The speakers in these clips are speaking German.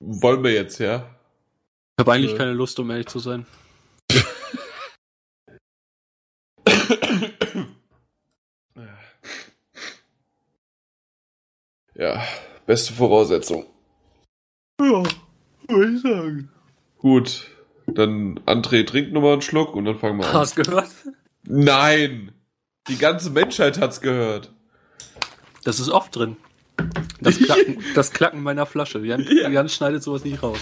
Wollen wir jetzt, ja? Ich habe eigentlich äh. keine Lust, um ehrlich zu sein. ja, beste Voraussetzung. Ja, würde ich sagen. Gut, dann André trinkt nochmal einen Schluck und dann fangen wir an. Hast du gehört? Nein! Die ganze Menschheit hat's gehört. Das ist oft drin. Das Klacken, das Klacken meiner Flasche. Jan, ja. Jan schneidet sowas nicht raus.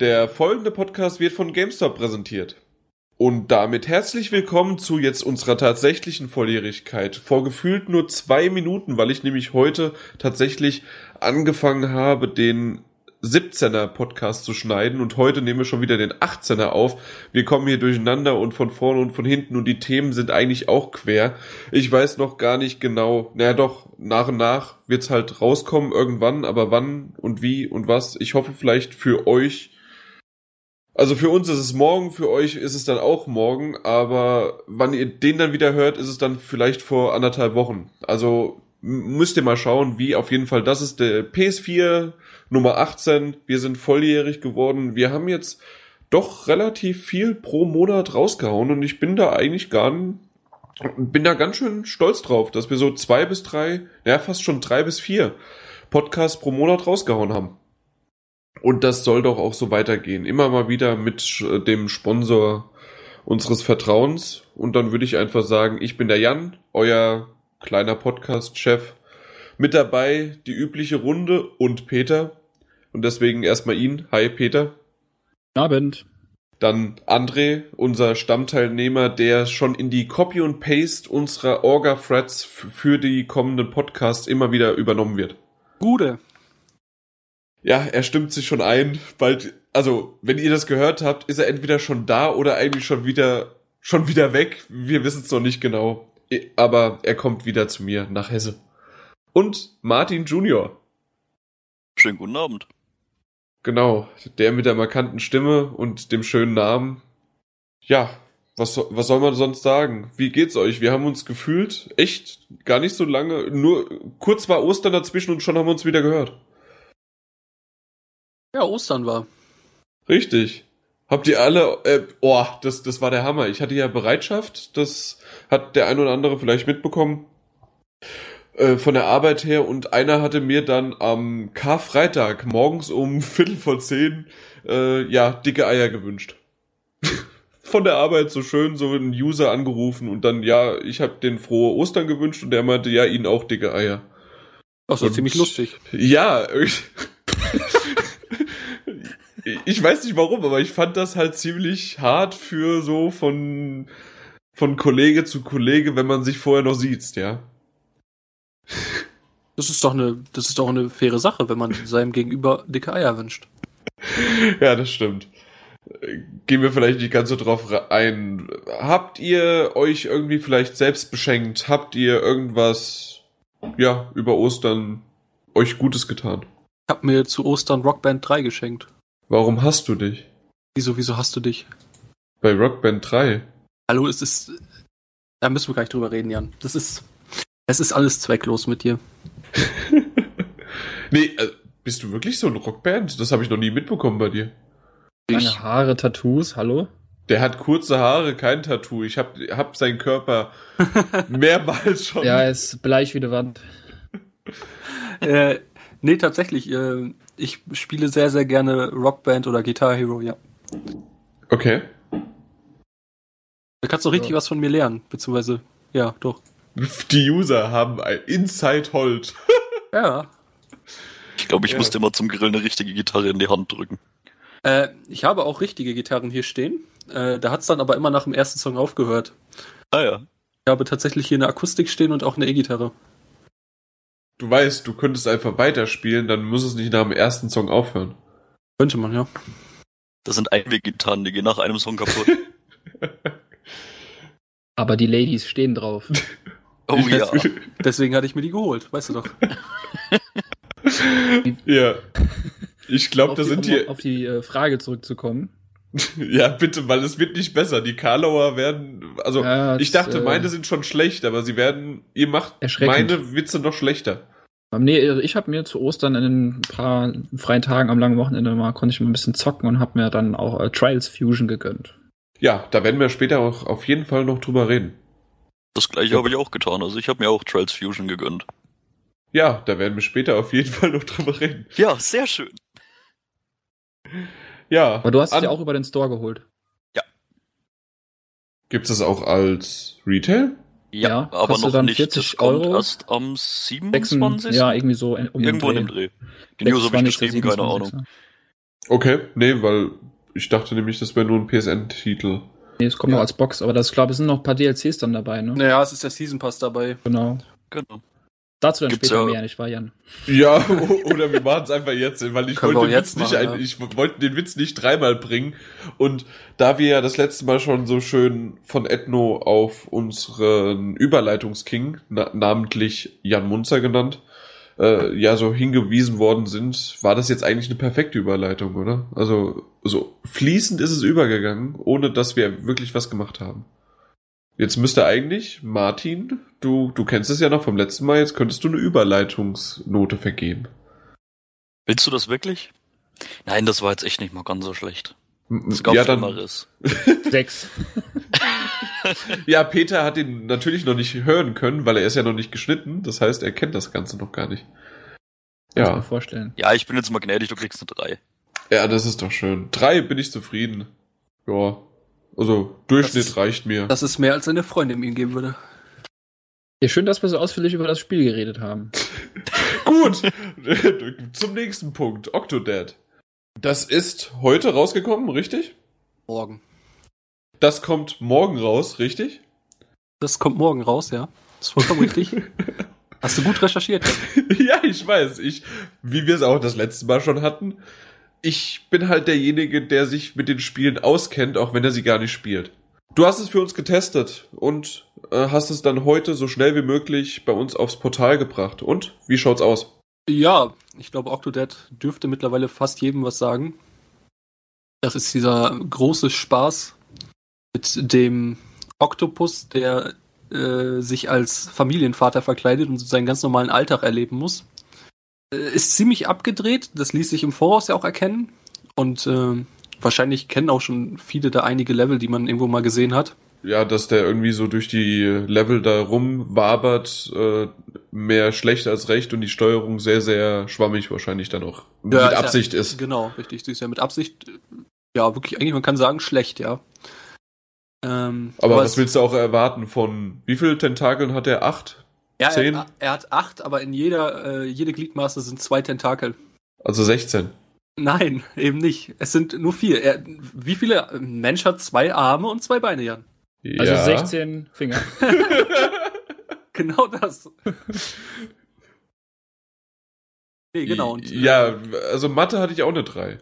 Der folgende Podcast wird von GameStop präsentiert. Und damit herzlich willkommen zu jetzt unserer tatsächlichen Volljährigkeit. Vor gefühlt nur zwei Minuten, weil ich nämlich heute tatsächlich angefangen habe, den 17er Podcast zu schneiden und heute nehmen wir schon wieder den 18er auf. Wir kommen hier durcheinander und von vorne und von hinten und die Themen sind eigentlich auch quer. Ich weiß noch gar nicht genau, naja doch, nach und nach wird's halt rauskommen irgendwann, aber wann und wie und was. Ich hoffe vielleicht für euch also für uns ist es morgen, für euch ist es dann auch morgen, aber wann ihr den dann wieder hört, ist es dann vielleicht vor anderthalb Wochen. Also müsst ihr mal schauen, wie auf jeden Fall. Das ist der PS4 Nummer 18. Wir sind volljährig geworden. Wir haben jetzt doch relativ viel pro Monat rausgehauen und ich bin da eigentlich gar bin da ganz schön stolz drauf, dass wir so zwei bis drei, ja fast schon drei bis vier Podcasts pro Monat rausgehauen haben. Und das soll doch auch so weitergehen. Immer mal wieder mit dem Sponsor unseres Vertrauens. Und dann würde ich einfach sagen, ich bin der Jan, euer kleiner Podcast-Chef. Mit dabei die übliche Runde und Peter. Und deswegen erstmal ihn. Hi Peter. Guten Abend. Dann André, unser Stammteilnehmer, der schon in die Copy und Paste unserer Orga-Threads für die kommenden Podcasts immer wieder übernommen wird. Gute ja, er stimmt sich schon ein. Bald, also, wenn ihr das gehört habt, ist er entweder schon da oder eigentlich schon wieder, schon wieder weg. Wir wissen es noch nicht genau. Aber er kommt wieder zu mir nach Hesse. Und Martin Junior. Schönen guten Abend. Genau, der mit der markanten Stimme und dem schönen Namen. Ja, was, was soll man sonst sagen? Wie geht's euch? Wir haben uns gefühlt echt gar nicht so lange, nur kurz war Ostern dazwischen und schon haben wir uns wieder gehört. Ja, Ostern war. Richtig. Habt ihr alle, äh, oh, das, das war der Hammer. Ich hatte ja Bereitschaft, das hat der ein oder andere vielleicht mitbekommen, äh, von der Arbeit her und einer hatte mir dann am Karfreitag morgens um Viertel vor zehn, äh, ja, dicke Eier gewünscht. von der Arbeit so schön, so ein User angerufen und dann, ja, ich habe den frohe Ostern gewünscht und der meinte, ja, ihnen auch dicke Eier. Ach so, und, ziemlich lustig. Ja, ich weiß nicht warum, aber ich fand das halt ziemlich hart für so von, von Kollege zu Kollege, wenn man sich vorher noch sieht, ja. Das ist doch eine, das ist doch eine faire Sache, wenn man seinem Gegenüber dicke Eier wünscht. Ja, das stimmt. Gehen wir vielleicht nicht ganz so drauf ein. Habt ihr euch irgendwie vielleicht selbst beschenkt? Habt ihr irgendwas, ja, über Ostern euch Gutes getan? Ich hab mir zu Ostern Rockband 3 geschenkt. Warum hast du dich? Wieso, wieso hast du dich? Bei Rockband 3. Hallo, es ist. Da müssen wir gleich drüber reden, Jan. Das ist. Es ist alles zwecklos mit dir. nee, äh, bist du wirklich so ein Rockband? Das habe ich noch nie mitbekommen bei dir. Lange Haare, Tattoos, hallo? Der hat kurze Haare, kein Tattoo. Ich hab, hab seinen Körper mehrmals schon. Ja, er ist bleich wie die Wand. äh, nee, tatsächlich. Äh, ich spiele sehr, sehr gerne Rockband oder Guitar Hero, ja. Okay. Da kannst du richtig ja. was von mir lernen, beziehungsweise, ja, doch. Die User haben ein Inside Hold. Ja. Ich glaube, ich ja. musste immer zum Grillen eine richtige Gitarre in die Hand drücken. Äh, ich habe auch richtige Gitarren hier stehen. Äh, da hat es dann aber immer nach dem ersten Song aufgehört. Ah ja. Ich habe tatsächlich hier eine Akustik stehen und auch eine E-Gitarre du weißt, du könntest einfach weiterspielen, dann muss es nicht nach dem ersten Song aufhören. Könnte man, ja. Das sind Einweggitarren, die gehen nach einem Song kaputt. Aber die Ladies stehen drauf. Oh ja. Deswegen hatte ich mir die geholt, weißt du doch. ja. Ich glaube, da sind die. Um auf die äh, Frage zurückzukommen. ja, bitte, weil es wird nicht besser. Die Karlauer werden, also Ja, ich dachte, äh, meine sind schon schlecht, aber sie werden, ihr macht meine Witze noch schlechter. Nee, also ich habe mir zu Ostern in ein paar freien Tagen am langen Wochenende mal, konnte ich mal ein bisschen zocken und habe mir dann auch äh, Trials Fusion gegönnt. Ja, da werden wir später auch auf jeden Fall noch drüber reden. Das gleiche habe ich auch getan. Also ich habe mir auch Trials Fusion gegönnt. Ja, da werden wir später auf jeden Fall noch drüber reden. Ja, sehr schön. Ja. Aber du hast es ja auch über den Store geholt. Gibt's das auch als Retail? Ja, Ja, aber kostet noch dann nicht. 40 das kommt Euro. erst am 27. 26, ja, irgendwie so um Irgendwo in dem Dreh. Die News habe ich 26., geschrieben, keine 27.. Ahnung. Okay, nee, weil ich dachte nämlich, das wäre nur ein PSN-Titel. Nee, es kommt Ja. noch als Box, aber das, ich glaube, es sind noch ein paar DLCs dann dabei, ne? Naja, es ist der Season Pass dabei. Genau. Genau. Dazu dann Gibt's später ja- mehr, nicht wahr, Jan? Ja, oder wir machen es einfach jetzt, weil ich Können wollte den Witz nicht, machen, ein, ja. ich wollte den Witz nicht dreimal bringen. Und da wir ja das letzte Mal schon so schön von Ethno auf unseren Überleitungsking, na, namentlich Jan Munzer genannt, äh, ja so hingewiesen worden sind, war das jetzt eigentlich eine perfekte Überleitung, oder? Also so fließend ist es übergegangen, ohne dass wir wirklich was gemacht haben. Jetzt müsste eigentlich, Martin, du, du kennst es ja noch vom letzten Mal, jetzt könntest du eine Überleitungsnote vergeben. Willst du das wirklich? Nein, das war jetzt echt nicht mal ganz so schlecht. Es gab ja, dann, Schlimmeres. Sechs. ja, Peter hat ihn natürlich noch nicht hören können, weil er ist ja noch nicht geschnitten. Das heißt, er kennt das Ganze noch gar nicht. Kannst mir Ja, vorstellen. Ja, ich bin jetzt mal gnädig, du kriegst eine 3. ja, das ist doch schön. Drei bin ich zufrieden. Ja, also Durchschnitt Das- reicht mir. Das ist mehr, als seine Freundin ihm geben würde. Ja, schön, dass wir so ausführlich über das Spiel geredet haben. Gut, zum nächsten Punkt. Octodad. Das ist heute rausgekommen, richtig? Morgen. Das kommt morgen raus, richtig? Das kommt morgen raus, ja. Das ist vollkommen richtig. Hast du gut recherchiert? ja, ich weiß. Ich, wie wir es auch das letzte Mal schon hatten, ich bin halt derjenige, der sich mit den Spielen auskennt, auch wenn er sie gar nicht spielt. Du hast es für uns getestet und äh, hast es dann heute so schnell wie möglich bei uns aufs Portal gebracht. Und wie schaut's aus? Ja, ich glaube, Octodad dürfte mittlerweile fast jedem was sagen. Das ist dieser große Spaß mit dem Oktopus, der äh, sich als Familienvater verkleidet und seinen ganz normalen Alltag erleben muss. Äh, ist ziemlich abgedreht, das ließ sich im Voraus ja auch erkennen. Und äh, wahrscheinlich kennen auch schon viele da einige Level, die man irgendwo mal gesehen hat. Ja, dass der irgendwie so durch die Level da rumwabert, äh, mehr schlecht als recht und die Steuerung sehr, sehr schwammig wahrscheinlich dann auch mit Ja, ist ja- Absicht ist. Genau, richtig. Sie ist ja mit Absicht, äh, ja, wirklich, eigentlich, man kann sagen, schlecht, ja. Ähm, Aber was willst du auch erwarten von, wie viel Tentakeln hat er? Acht? Ja, Zehn? er, hat- er hat acht, aber in jeder, äh, jede Gliedmaße sind zwei Tentakel. Also 16. Nein, eben nicht. Es sind nur vier. Er, wie viele? Ein Mensch hat zwei Arme und zwei Beine, Jan. Also ja. 16 Finger. Genau das. nee, genau. Und, ja, also Mathe hatte ich auch eine 3.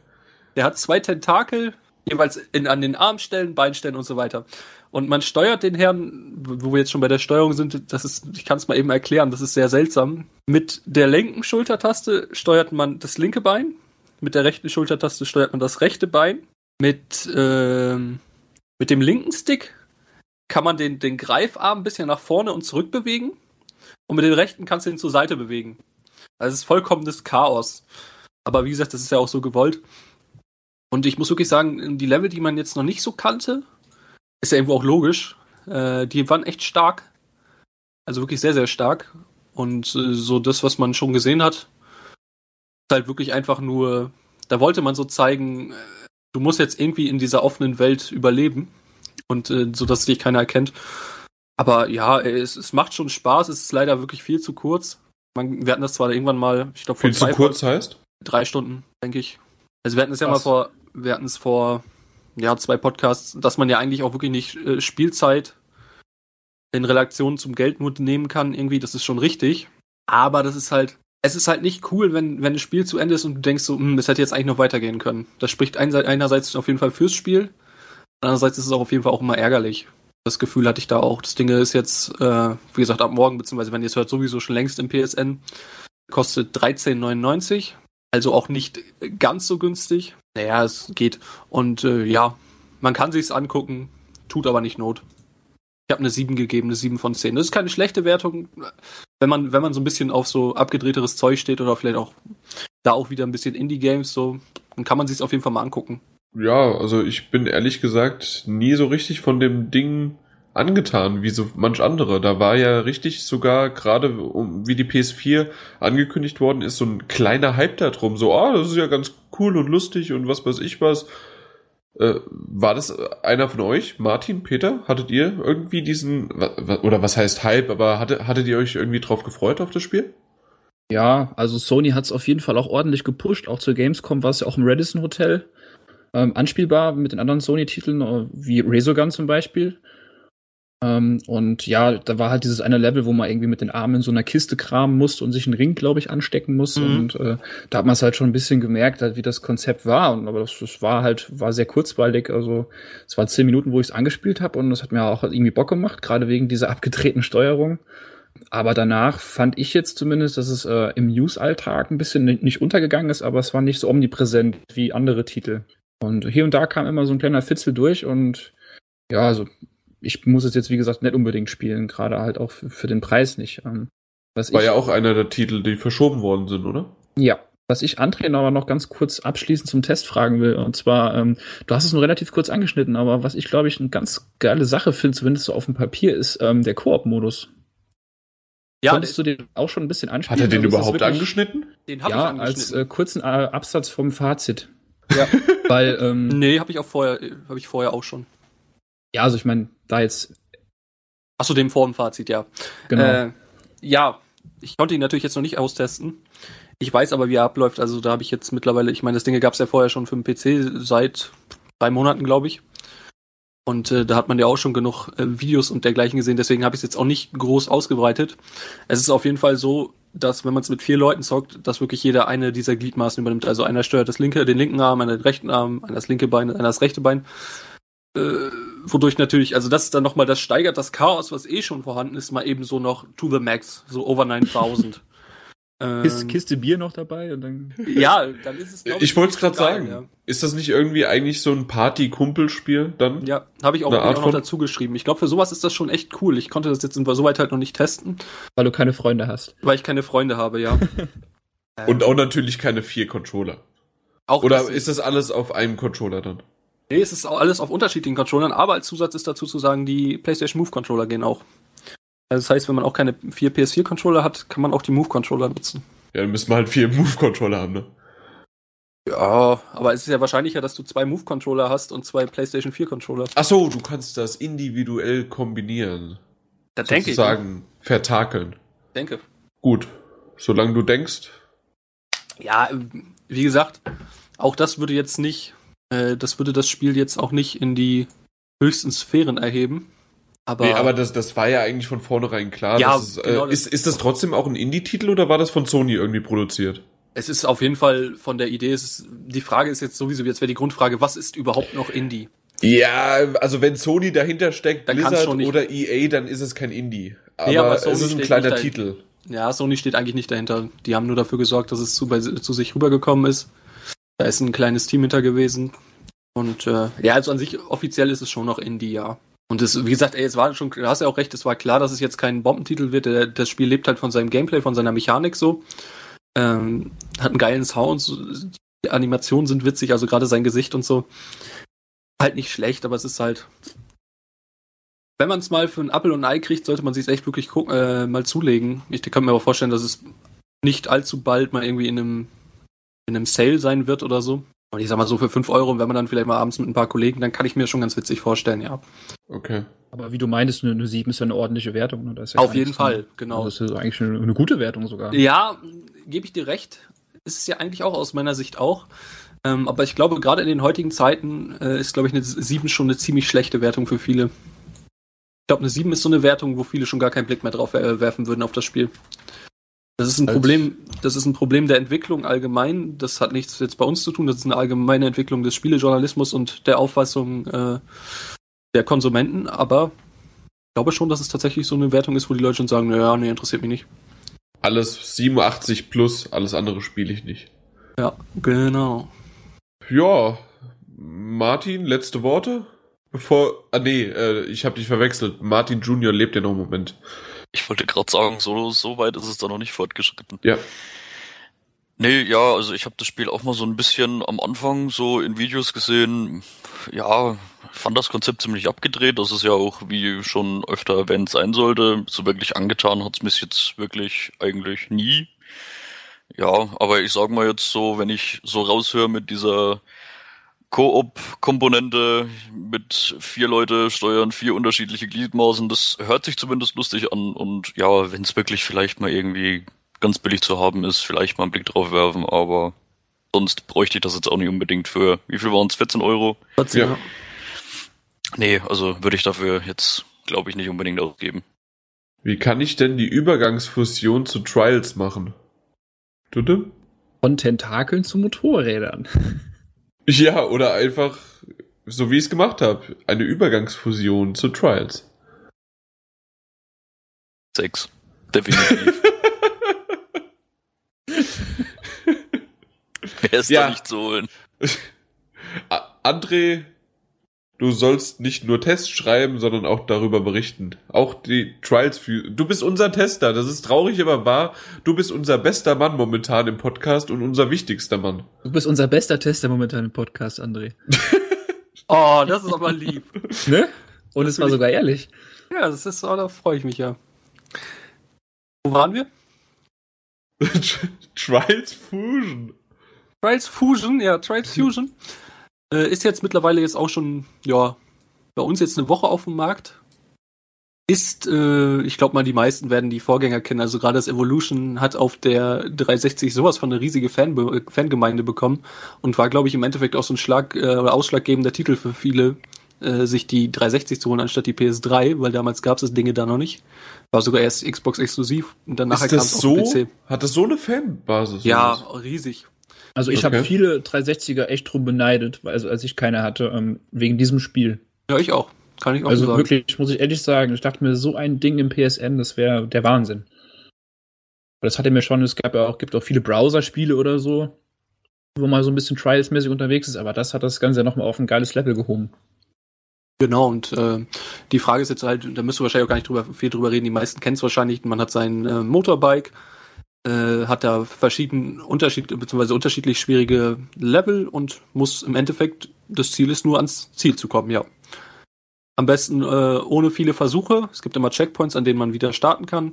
Der hat zwei Tentakel, jeweils in, an den Armstellen, Beinstellen und so weiter. Und man steuert den Herrn, wo wir jetzt schon bei der Steuerung sind, das ist, ich kann es mal eben erklären, das ist sehr seltsam. Mit der linken Schultertaste steuert man das linke Bein, mit der rechten Schultertaste steuert man das rechte Bein, mit, ähm, mit dem linken Stick kann man den, den Greifarm ein bisschen nach vorne und zurück bewegen und mit dem rechten kannst du ihn zur Seite bewegen. Also es ist vollkommenes Chaos. Aber wie gesagt, das ist ja auch so gewollt. Und ich muss wirklich sagen, die Level, die man jetzt noch nicht so kannte, ist ja irgendwo auch logisch. Äh, die waren echt stark. Also wirklich sehr, sehr stark. Und äh, so das, was man schon gesehen hat, ist halt wirklich einfach nur, da wollte man so zeigen, äh, du musst jetzt irgendwie in dieser offenen Welt überleben. Und äh, so, dass dich keiner erkennt. Aber ja, es, es macht schon Spaß. Es ist leider wirklich viel zu kurz. Man, wir hatten das zwar irgendwann mal, ich glaube, vor Viel zu kurz heißt? drei Stunden, denke ich. Also wir hatten es ja mal vor, wir hatten es vor, ja, zwei Podcasts, dass man ja eigentlich auch wirklich nicht äh, Spielzeit in Relation zum Geld nur nehmen kann, irgendwie, das ist schon richtig. Aber das ist halt, es ist halt nicht cool, wenn, wenn ein Spiel zu Ende ist und du denkst so, hm, es hätte jetzt eigentlich noch weitergehen können. Das spricht einerseits auf jeden Fall fürs Spiel, andererseits ist es auch auf jeden Fall auch immer ärgerlich. Das Gefühl hatte ich da auch. Das Ding ist jetzt, äh, wie gesagt, ab morgen, beziehungsweise wenn ihr es hört, sowieso schon längst im PSN, kostet 13,99. Also auch nicht ganz so günstig. Naja, es geht. Und äh, ja, man kann sich's angucken, tut aber nicht Not. Ich habe eine 7 gegeben, eine 7 von 10. Das ist keine schlechte Wertung, wenn man, wenn man so ein bisschen auf so abgedrehteres Zeug steht oder vielleicht auch da auch wieder ein bisschen Indie-Games, so, dann kann man sich's auf jeden Fall mal angucken. Ja, also ich bin ehrlich gesagt nie so richtig von dem Ding angetan, wie so manch andere. Da war ja richtig sogar gerade, wie die PS4 angekündigt worden ist, so ein kleiner Hype da drum. So, ah, das ist ja ganz cool und lustig und was weiß ich was. Äh, war das einer von euch, Martin, Peter? Hattet ihr irgendwie diesen, oder was heißt Hype, aber hatte, hattet ihr euch irgendwie drauf gefreut auf das Spiel? Ja, also Sony hat es auf jeden Fall auch ordentlich gepusht. Auch zur Gamescom war es ja auch im Radisson Hotel ähm, anspielbar mit den anderen Sony-Titeln, äh, wie Resogun zum Beispiel. Ähm, und ja, da war halt dieses eine Level, wo man irgendwie mit den Armen in so einer Kiste kramen musste und sich einen Ring, glaube ich, anstecken muss. Mhm. Und äh, da hat man es halt schon ein bisschen gemerkt, halt, wie das Konzept war. Und aber das, das war halt, war sehr kurzweilig. Also es war zehn Minuten, wo ich es angespielt habe und das hat mir auch irgendwie Bock gemacht, gerade wegen dieser abgedrehten Steuerung. Aber danach fand ich jetzt zumindest, dass es äh, im Use-Alltag ein bisschen nicht untergegangen ist, aber es war nicht so omnipräsent wie andere Titel. Und hier und da kam immer so ein kleiner Fitzel durch und ja, also ich muss es jetzt, wie gesagt, nicht unbedingt spielen, gerade halt auch für, für den Preis nicht. Ähm, was War ich, ja auch einer der Titel, die verschoben worden sind, oder? Ja. Was ich André aber noch ganz kurz abschließend zum Test fragen will, und zwar, ähm, du hast es nur relativ kurz angeschnitten, aber was ich glaube ich eine ganz geile Sache finde, zumindest so auf dem Papier, ist ähm, der Koop-Modus. Ja, Konntest du den auch schon ein bisschen anspielen? Hat er den überhaupt angeschnitten? Den habe ja, ich angeschnitten. als äh, kurzen äh, Absatz vom Fazit. Ja. Weil, ähm, nee, habe ich auch vorher, habe ich vorher auch schon. Ja, also ich meine, da jetzt. Achso, dem Formfazit, ja. Genau. Äh, ja, ich konnte ihn natürlich jetzt noch nicht austesten. Ich weiß aber, wie er abläuft. Also da habe ich jetzt mittlerweile, ich meine, das Ding gab es ja vorher schon für den PC seit drei Monaten, glaube ich. Und äh, da hat man ja auch schon genug äh, Videos und dergleichen gesehen. Deswegen habe ich es jetzt auch nicht groß ausgebreitet. Es ist auf jeden Fall so, dass wenn man es mit vier Leuten zockt, dass wirklich jeder eine dieser Gliedmaßen übernimmt. Also einer steuert das linke, den linken Arm, einer den rechten Arm, einer das linke Bein, einer das rechte Bein. Äh, wodurch natürlich, also das ist dann nochmal, das steigert das Chaos, was eh schon vorhanden ist, mal eben so noch to the max, so over 9000. Kiste, ähm, Kiste Bier noch dabei und dann. Ja, dann ist es. Ich, ich wollte es gerade sagen. Ja. Ist das nicht irgendwie eigentlich so ein Party-Kumpelspiel dann? Ja, habe ich auch, auch noch dazu geschrieben. Ich glaube, für sowas ist das schon echt cool. Ich konnte das jetzt soweit halt noch nicht testen. Weil du keine Freunde hast. Weil ich keine Freunde habe, ja. und auch natürlich keine vier Controller. Auch Oder das ist das alles auf einem Controller dann? Nee, es ist auch alles auf unterschiedlichen Controllern, aber als Zusatz ist dazu zu sagen, die PlayStation Move Controller gehen auch. Also das heißt, wenn man auch keine vier PS4-Controller hat, kann man auch die Move-Controller nutzen. Ja, dann müssen wir halt vier Move-Controller haben, ne? Ja, aber es ist ja wahrscheinlicher, dass du zwei Move-Controller hast und zwei PlayStation 4-Controller. Ach so, du kannst das individuell kombinieren. Da denke ich. Sozusagen vertakeln. Denke. Gut. Solange du denkst. Ja, wie gesagt, auch das würde jetzt nicht, äh, das würde das Spiel jetzt auch nicht in die höchsten Sphären erheben. Aber, nee, aber das, das war ja eigentlich von vornherein klar. Ja, es, genau äh, ist, ist das trotzdem auch ein Indie-Titel oder war das von Sony irgendwie produziert? Es ist auf jeden Fall von der Idee, es ist, die Frage ist jetzt sowieso, jetzt wäre die Grundfrage, was ist überhaupt noch Indie? Ja, also wenn Sony dahinter steckt, dann Blizzard oder EA, dann ist es kein Indie. Aber, nee, aber es ist ein kleiner Titel. Ja, Sony steht eigentlich nicht dahinter. Die haben nur dafür gesorgt, dass es zu, bei, zu sich rübergekommen ist. Da ist ein kleines Team hinter gewesen. Und äh, ja, also an sich offiziell ist es schon noch Indie, ja. Und das, wie gesagt, ey, es war schon, du hast ja auch recht, es war klar, dass es jetzt kein Bombentitel wird. Das Spiel lebt halt von seinem Gameplay, von seiner Mechanik so. Ähm, hat einen geilen Sound, die Animationen sind witzig, also gerade sein Gesicht und so. Halt nicht schlecht, aber es ist halt. Wenn man es mal für einen Apple und ein Ei kriegt, sollte man sich echt wirklich gucken, äh, mal zulegen. Ich kann mir aber vorstellen, dass es nicht allzu bald mal irgendwie in einem, in einem Sale sein wird oder so. Und ich sag mal so für 5 Euro, wenn man dann vielleicht mal abends mit ein paar Kollegen, dann kann ich mir schon ganz witzig vorstellen, ja. Okay. Aber wie du meintest, eine, eine 7 ist ja eine ordentliche Wertung. Ne? Ja Auf jeden Fall, genau. Das ist eigentlich eine, eine gute Wertung sogar. Ja, gebe ich dir recht. Ist es ja eigentlich auch aus meiner Sicht auch. Ähm, aber ich glaube, gerade in den heutigen Zeiten äh, ist, glaube ich, eine 7 schon eine ziemlich schlechte Wertung für viele. Ich glaube, eine 7 ist so eine Wertung, wo viele schon gar keinen Blick mehr drauf äh, werfen würden auf das Spiel. Das ist ein Als Problem, das ist ein Problem der Entwicklung allgemein. Das hat nichts jetzt bei uns zu tun. Das ist eine allgemeine Entwicklung des Spielejournalismus und der Auffassung äh, der Konsumenten. Aber ich glaube schon, dass es tatsächlich so eine Wertung ist, wo die Leute schon sagen, naja, nee, interessiert mich nicht. Alles 87 plus, alles andere spiele ich nicht. Ja, genau. Ja, Martin, letzte Worte? Bevor, ah nee, äh, ich habe dich verwechselt. Martin Junior lebt ja noch im Moment. Ich wollte gerade sagen, so, so weit ist es da noch nicht fortgeschritten. Ja. Nee, ja, also ich habe das Spiel auch mal so ein bisschen am Anfang so in Videos gesehen. Ja, fand das Konzept ziemlich abgedreht. Das ist ja auch, wie schon öfter erwähnt sein sollte. So wirklich angetan hat's mich jetzt wirklich eigentlich nie. Ja, aber ich sag mal jetzt so, wenn ich so raushöre mit dieser Koop-Komponente mit vier Leute steuern vier unterschiedliche Gliedmaßen, das hört sich zumindest lustig an und ja, wenn es wirklich vielleicht mal irgendwie ganz billig zu haben ist, vielleicht mal einen Blick drauf werfen, aber sonst bräuchte ich das jetzt auch nicht unbedingt für, wie viel waren es, 14 Euro? 14, Ja. ja. Nee, also würde ich dafür jetzt, glaube ich, nicht unbedingt ausgeben. Wie kann ich denn die Übergangsfusion zu Trials machen? Du du? Von Tentakeln zu Motorrädern. Ja, oder einfach, so wie ich es gemacht habe, eine Übergangsfusion zu Trials. Sechs. Definitiv. Wer ist Ja. da nicht zu holen? André, du sollst nicht nur Tests schreiben, sondern auch darüber berichten. Auch die Trials für. Du bist unser Tester, das ist traurig, aber wahr. Du bist unser bester Mann momentan im Podcast und unser wichtigster Mann. Du bist unser bester Tester momentan im Podcast, André. Oh, das ist aber lieb. Ne? Und es war sogar ehrlich. Ja, das ist, oh, da freue ich mich ja. Wo waren wir? Trials Fusion. Trials Fusion, ja, Trials Fusion. Äh, ist jetzt mittlerweile jetzt auch schon, ja, bei uns jetzt eine Woche auf dem Markt. Ist, äh, ich glaube mal, die meisten werden die Vorgänger kennen. Also gerade das Evolution hat auf der 360 sowas von eine riesige Fan Fangemeinde bekommen und war, glaube ich, im Endeffekt auch so ein Schlag äh, oder ausschlaggebender Titel für viele, äh, sich die 360 zu holen anstatt die PS3, weil damals gab es das Dinge da noch nicht. War sogar erst Xbox exklusiv und Ist kam es so? auf PC. Hat das so eine Fanbasis? Ja, riesig. Also ich Okay. habe viele 360er echt drum beneidet, also als ich keine hatte, ähm, wegen diesem Spiel. Ja, ich auch. Kann ich auch so Also sagen. wirklich, muss ich ehrlich sagen, ich dachte mir, so ein Ding im PSN, das wäre der Wahnsinn. Aber Das hatte mir schon, es gab ja auch, gibt auch viele Browser-Spiele oder so, wo man so ein bisschen Trials-mäßig unterwegs ist, aber das hat das Ganze ja nochmal auf ein geiles Level gehoben. Genau, und äh, die Frage ist jetzt halt, da müssen wir wahrscheinlich auch gar nicht drüber, viel drüber reden, die meisten kennen es wahrscheinlich, man hat sein äh, Motorbike, äh, hat da verschieden, Unterschied, beziehungsweise unterschiedlich schwierige Level und muss im Endeffekt, das Ziel ist nur ans Ziel zu kommen, ja. Am besten äh, ohne viele Versuche. Es gibt immer Checkpoints, an denen man wieder starten kann.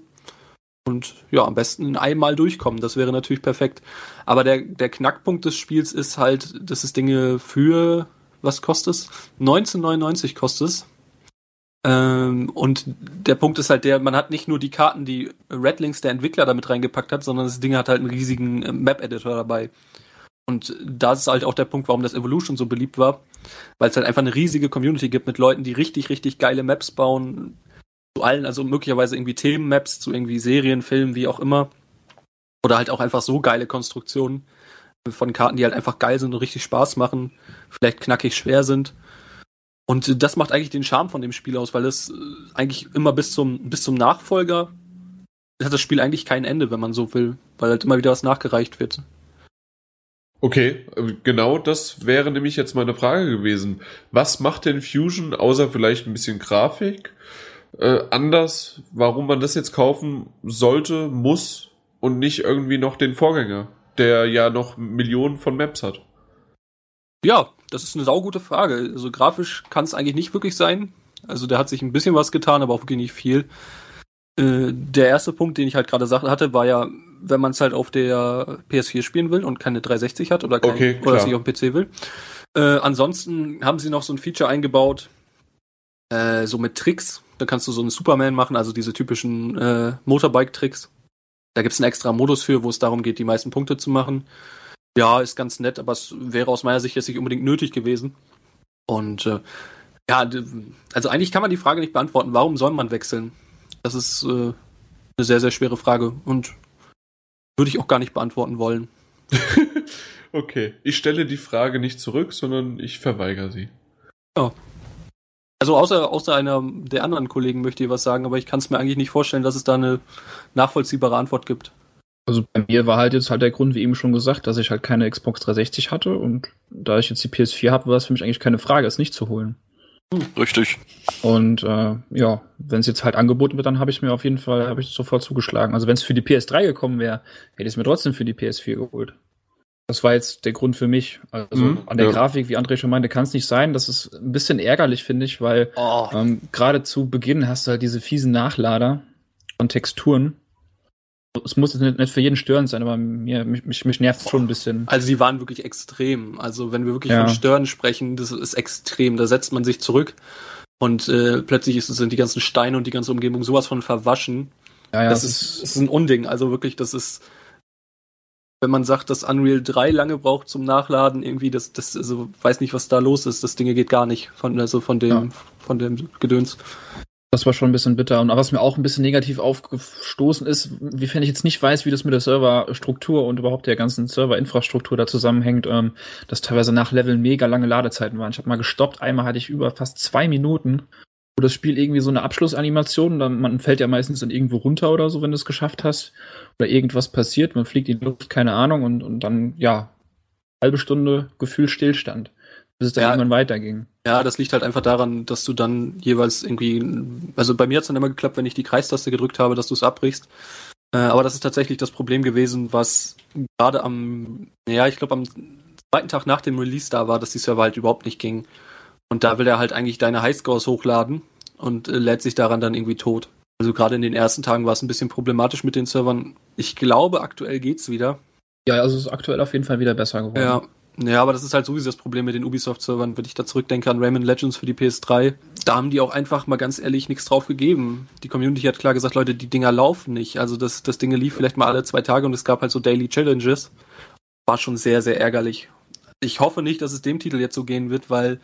Und ja, am besten einmal durchkommen. Das wäre natürlich perfekt. Aber der, der Knackpunkt des Spiels ist halt, dass es Dinge für, was kostet es? 19,99 kostet es. Ähm, und der Punkt ist halt der, man hat nicht nur die Karten, die Redlinks der Entwickler damit reingepackt hat, sondern das Ding hat halt einen riesigen äh, Map-Editor dabei. Und das ist halt auch der Punkt, warum das Evolution so beliebt war, weil es halt einfach eine riesige Community gibt mit Leuten, die richtig, richtig geile Maps bauen. Zu allen, also möglicherweise irgendwie Themenmaps, zu irgendwie Serien, Filmen, wie auch immer. Oder halt auch einfach so geile Konstruktionen von Karten, die halt einfach geil sind und richtig Spaß machen, vielleicht knackig schwer sind. Und das macht eigentlich den Charme von dem Spiel aus, weil es äh, eigentlich immer bis zum, bis zum Nachfolger hat das Spiel eigentlich kein Ende, wenn man so will, weil halt immer wieder was nachgereicht wird. Okay, äh, genau das wäre nämlich jetzt meine Frage gewesen. Was macht denn Fusion, außer vielleicht ein bisschen Grafik, äh, anders, warum man das jetzt kaufen sollte, muss und nicht irgendwie noch den Vorgänger, der ja noch Millionen von Maps hat? Ja, das ist eine saugute Frage. Also grafisch kann es eigentlich nicht wirklich sein. Also der hat sich ein bisschen was getan, aber auch wirklich nicht viel. Äh, der erste Punkt, den ich halt gerade hatte, war ja, wenn man es halt auf der PS4 spielen will und keine 360 hat oder, kein, Okay, oder es nicht auf dem PC will. Äh, ansonsten haben sie noch so ein Feature eingebaut, äh, so mit Tricks. Da kannst du so einen Superman machen, also diese typischen äh, Motorbike-Tricks. Da gibt's einen extra Modus für, wo es darum geht, die meisten Punkte zu machen. Ja, ist ganz nett, aber es wäre aus meiner Sicht jetzt nicht unbedingt nötig gewesen. Und äh, ja, also eigentlich kann man die Frage nicht beantworten, warum soll man wechseln? Das ist äh, eine sehr, sehr schwere Frage und würde ich auch gar nicht beantworten wollen. Okay, ich stelle die Frage nicht zurück, sondern ich verweigere sie. Also außer, außer einer der anderen Kollegen möchte ich was sagen, aber ich kann es mir eigentlich nicht vorstellen, dass es da eine nachvollziehbare Antwort gibt. Also bei mir war halt jetzt halt der Grund, wie eben schon gesagt, dass ich halt keine Xbox 360 hatte und da ich jetzt die PS4 habe, war es für mich eigentlich keine Frage, es nicht zu holen. Richtig. Und äh, ja, wenn es jetzt halt angeboten wird, dann habe ich mir auf jeden Fall, habe ich sofort zugeschlagen. Also wenn es für die PS3 gekommen wäre, hätte ich es mir trotzdem für die PS4 geholt. Das war jetzt der Grund für mich. Also Mhm, an der ja. Grafik, wie André schon meinte, kann es nicht sein. Das ist ein bisschen ärgerlich, finde ich, weil Oh, ähm, gerade zu Beginn hast du halt diese fiesen Nachlader von Texturen. Es muss jetzt nicht, nicht für jeden störend sein, aber mir, mich, mich, mich nervt schon ein bisschen. Also die waren wirklich extrem. Also wenn wir wirklich Ja. von Stören sprechen, das ist extrem. Da setzt man sich zurück und äh, plötzlich ist, sind die ganzen Steine und die ganze Umgebung sowas von verwaschen. Ja, ja, das, es ist, das ist ein Unding. Also wirklich, das ist, wenn man sagt, dass Unreal 3 lange braucht zum Nachladen, irgendwie, das, das, also weiß nicht, was da los ist. Das Ding geht gar nicht von, also von dem, Ja. von dem Gedöns. Das war schon ein bisschen bitter. Und was mir auch ein bisschen negativ aufgestoßen ist, wiefern ich jetzt nicht weiß, wie das mit der Serverstruktur und überhaupt der ganzen Serverinfrastruktur da zusammenhängt, ähm, dass teilweise nach Leveln mega lange Ladezeiten waren. Ich habe mal gestoppt, einmal hatte ich über fast zwei Minuten, wo das Spiel irgendwie so eine Abschlussanimation, dann man fällt ja meistens dann irgendwo runter oder so, wenn du es geschafft hast, oder irgendwas passiert, man fliegt in die Luft, keine Ahnung, und, und dann, ja, halbe Stunde Gefühl Stillstand, bis es dann Ja. irgendwann weiterging. Ja, das liegt halt einfach daran, dass du dann jeweils irgendwie, also bei mir hat's dann immer geklappt, wenn ich die Kreistaste gedrückt habe, dass du es abbrichst. Äh, aber das ist tatsächlich das Problem gewesen, was gerade am, ja, ich glaube am zweiten Tag nach dem Release da war, dass die Server halt überhaupt nicht ging. Und da will er halt eigentlich deine Highscores hochladen und äh, lädt sich daran dann irgendwie tot. Also gerade in den ersten Tagen war es ein bisschen problematisch mit den Servern. Ich glaube, aktuell geht's wieder. Ja, also es ist aktuell auf jeden Fall wieder besser geworden. Ja. Ja, aber das ist halt sowieso das Problem mit den Ubisoft-Servern. Wenn ich da zurückdenke an Rayman Legends für die PS3, da haben die auch einfach mal ganz ehrlich nichts drauf gegeben. Die Community hat klar gesagt, Leute, die Dinger laufen nicht. Also das, das Ding lief vielleicht mal alle zwei Tage und es gab halt so Daily Challenges. War schon sehr, sehr ärgerlich. Ich hoffe nicht, dass es dem Titel jetzt so gehen wird, weil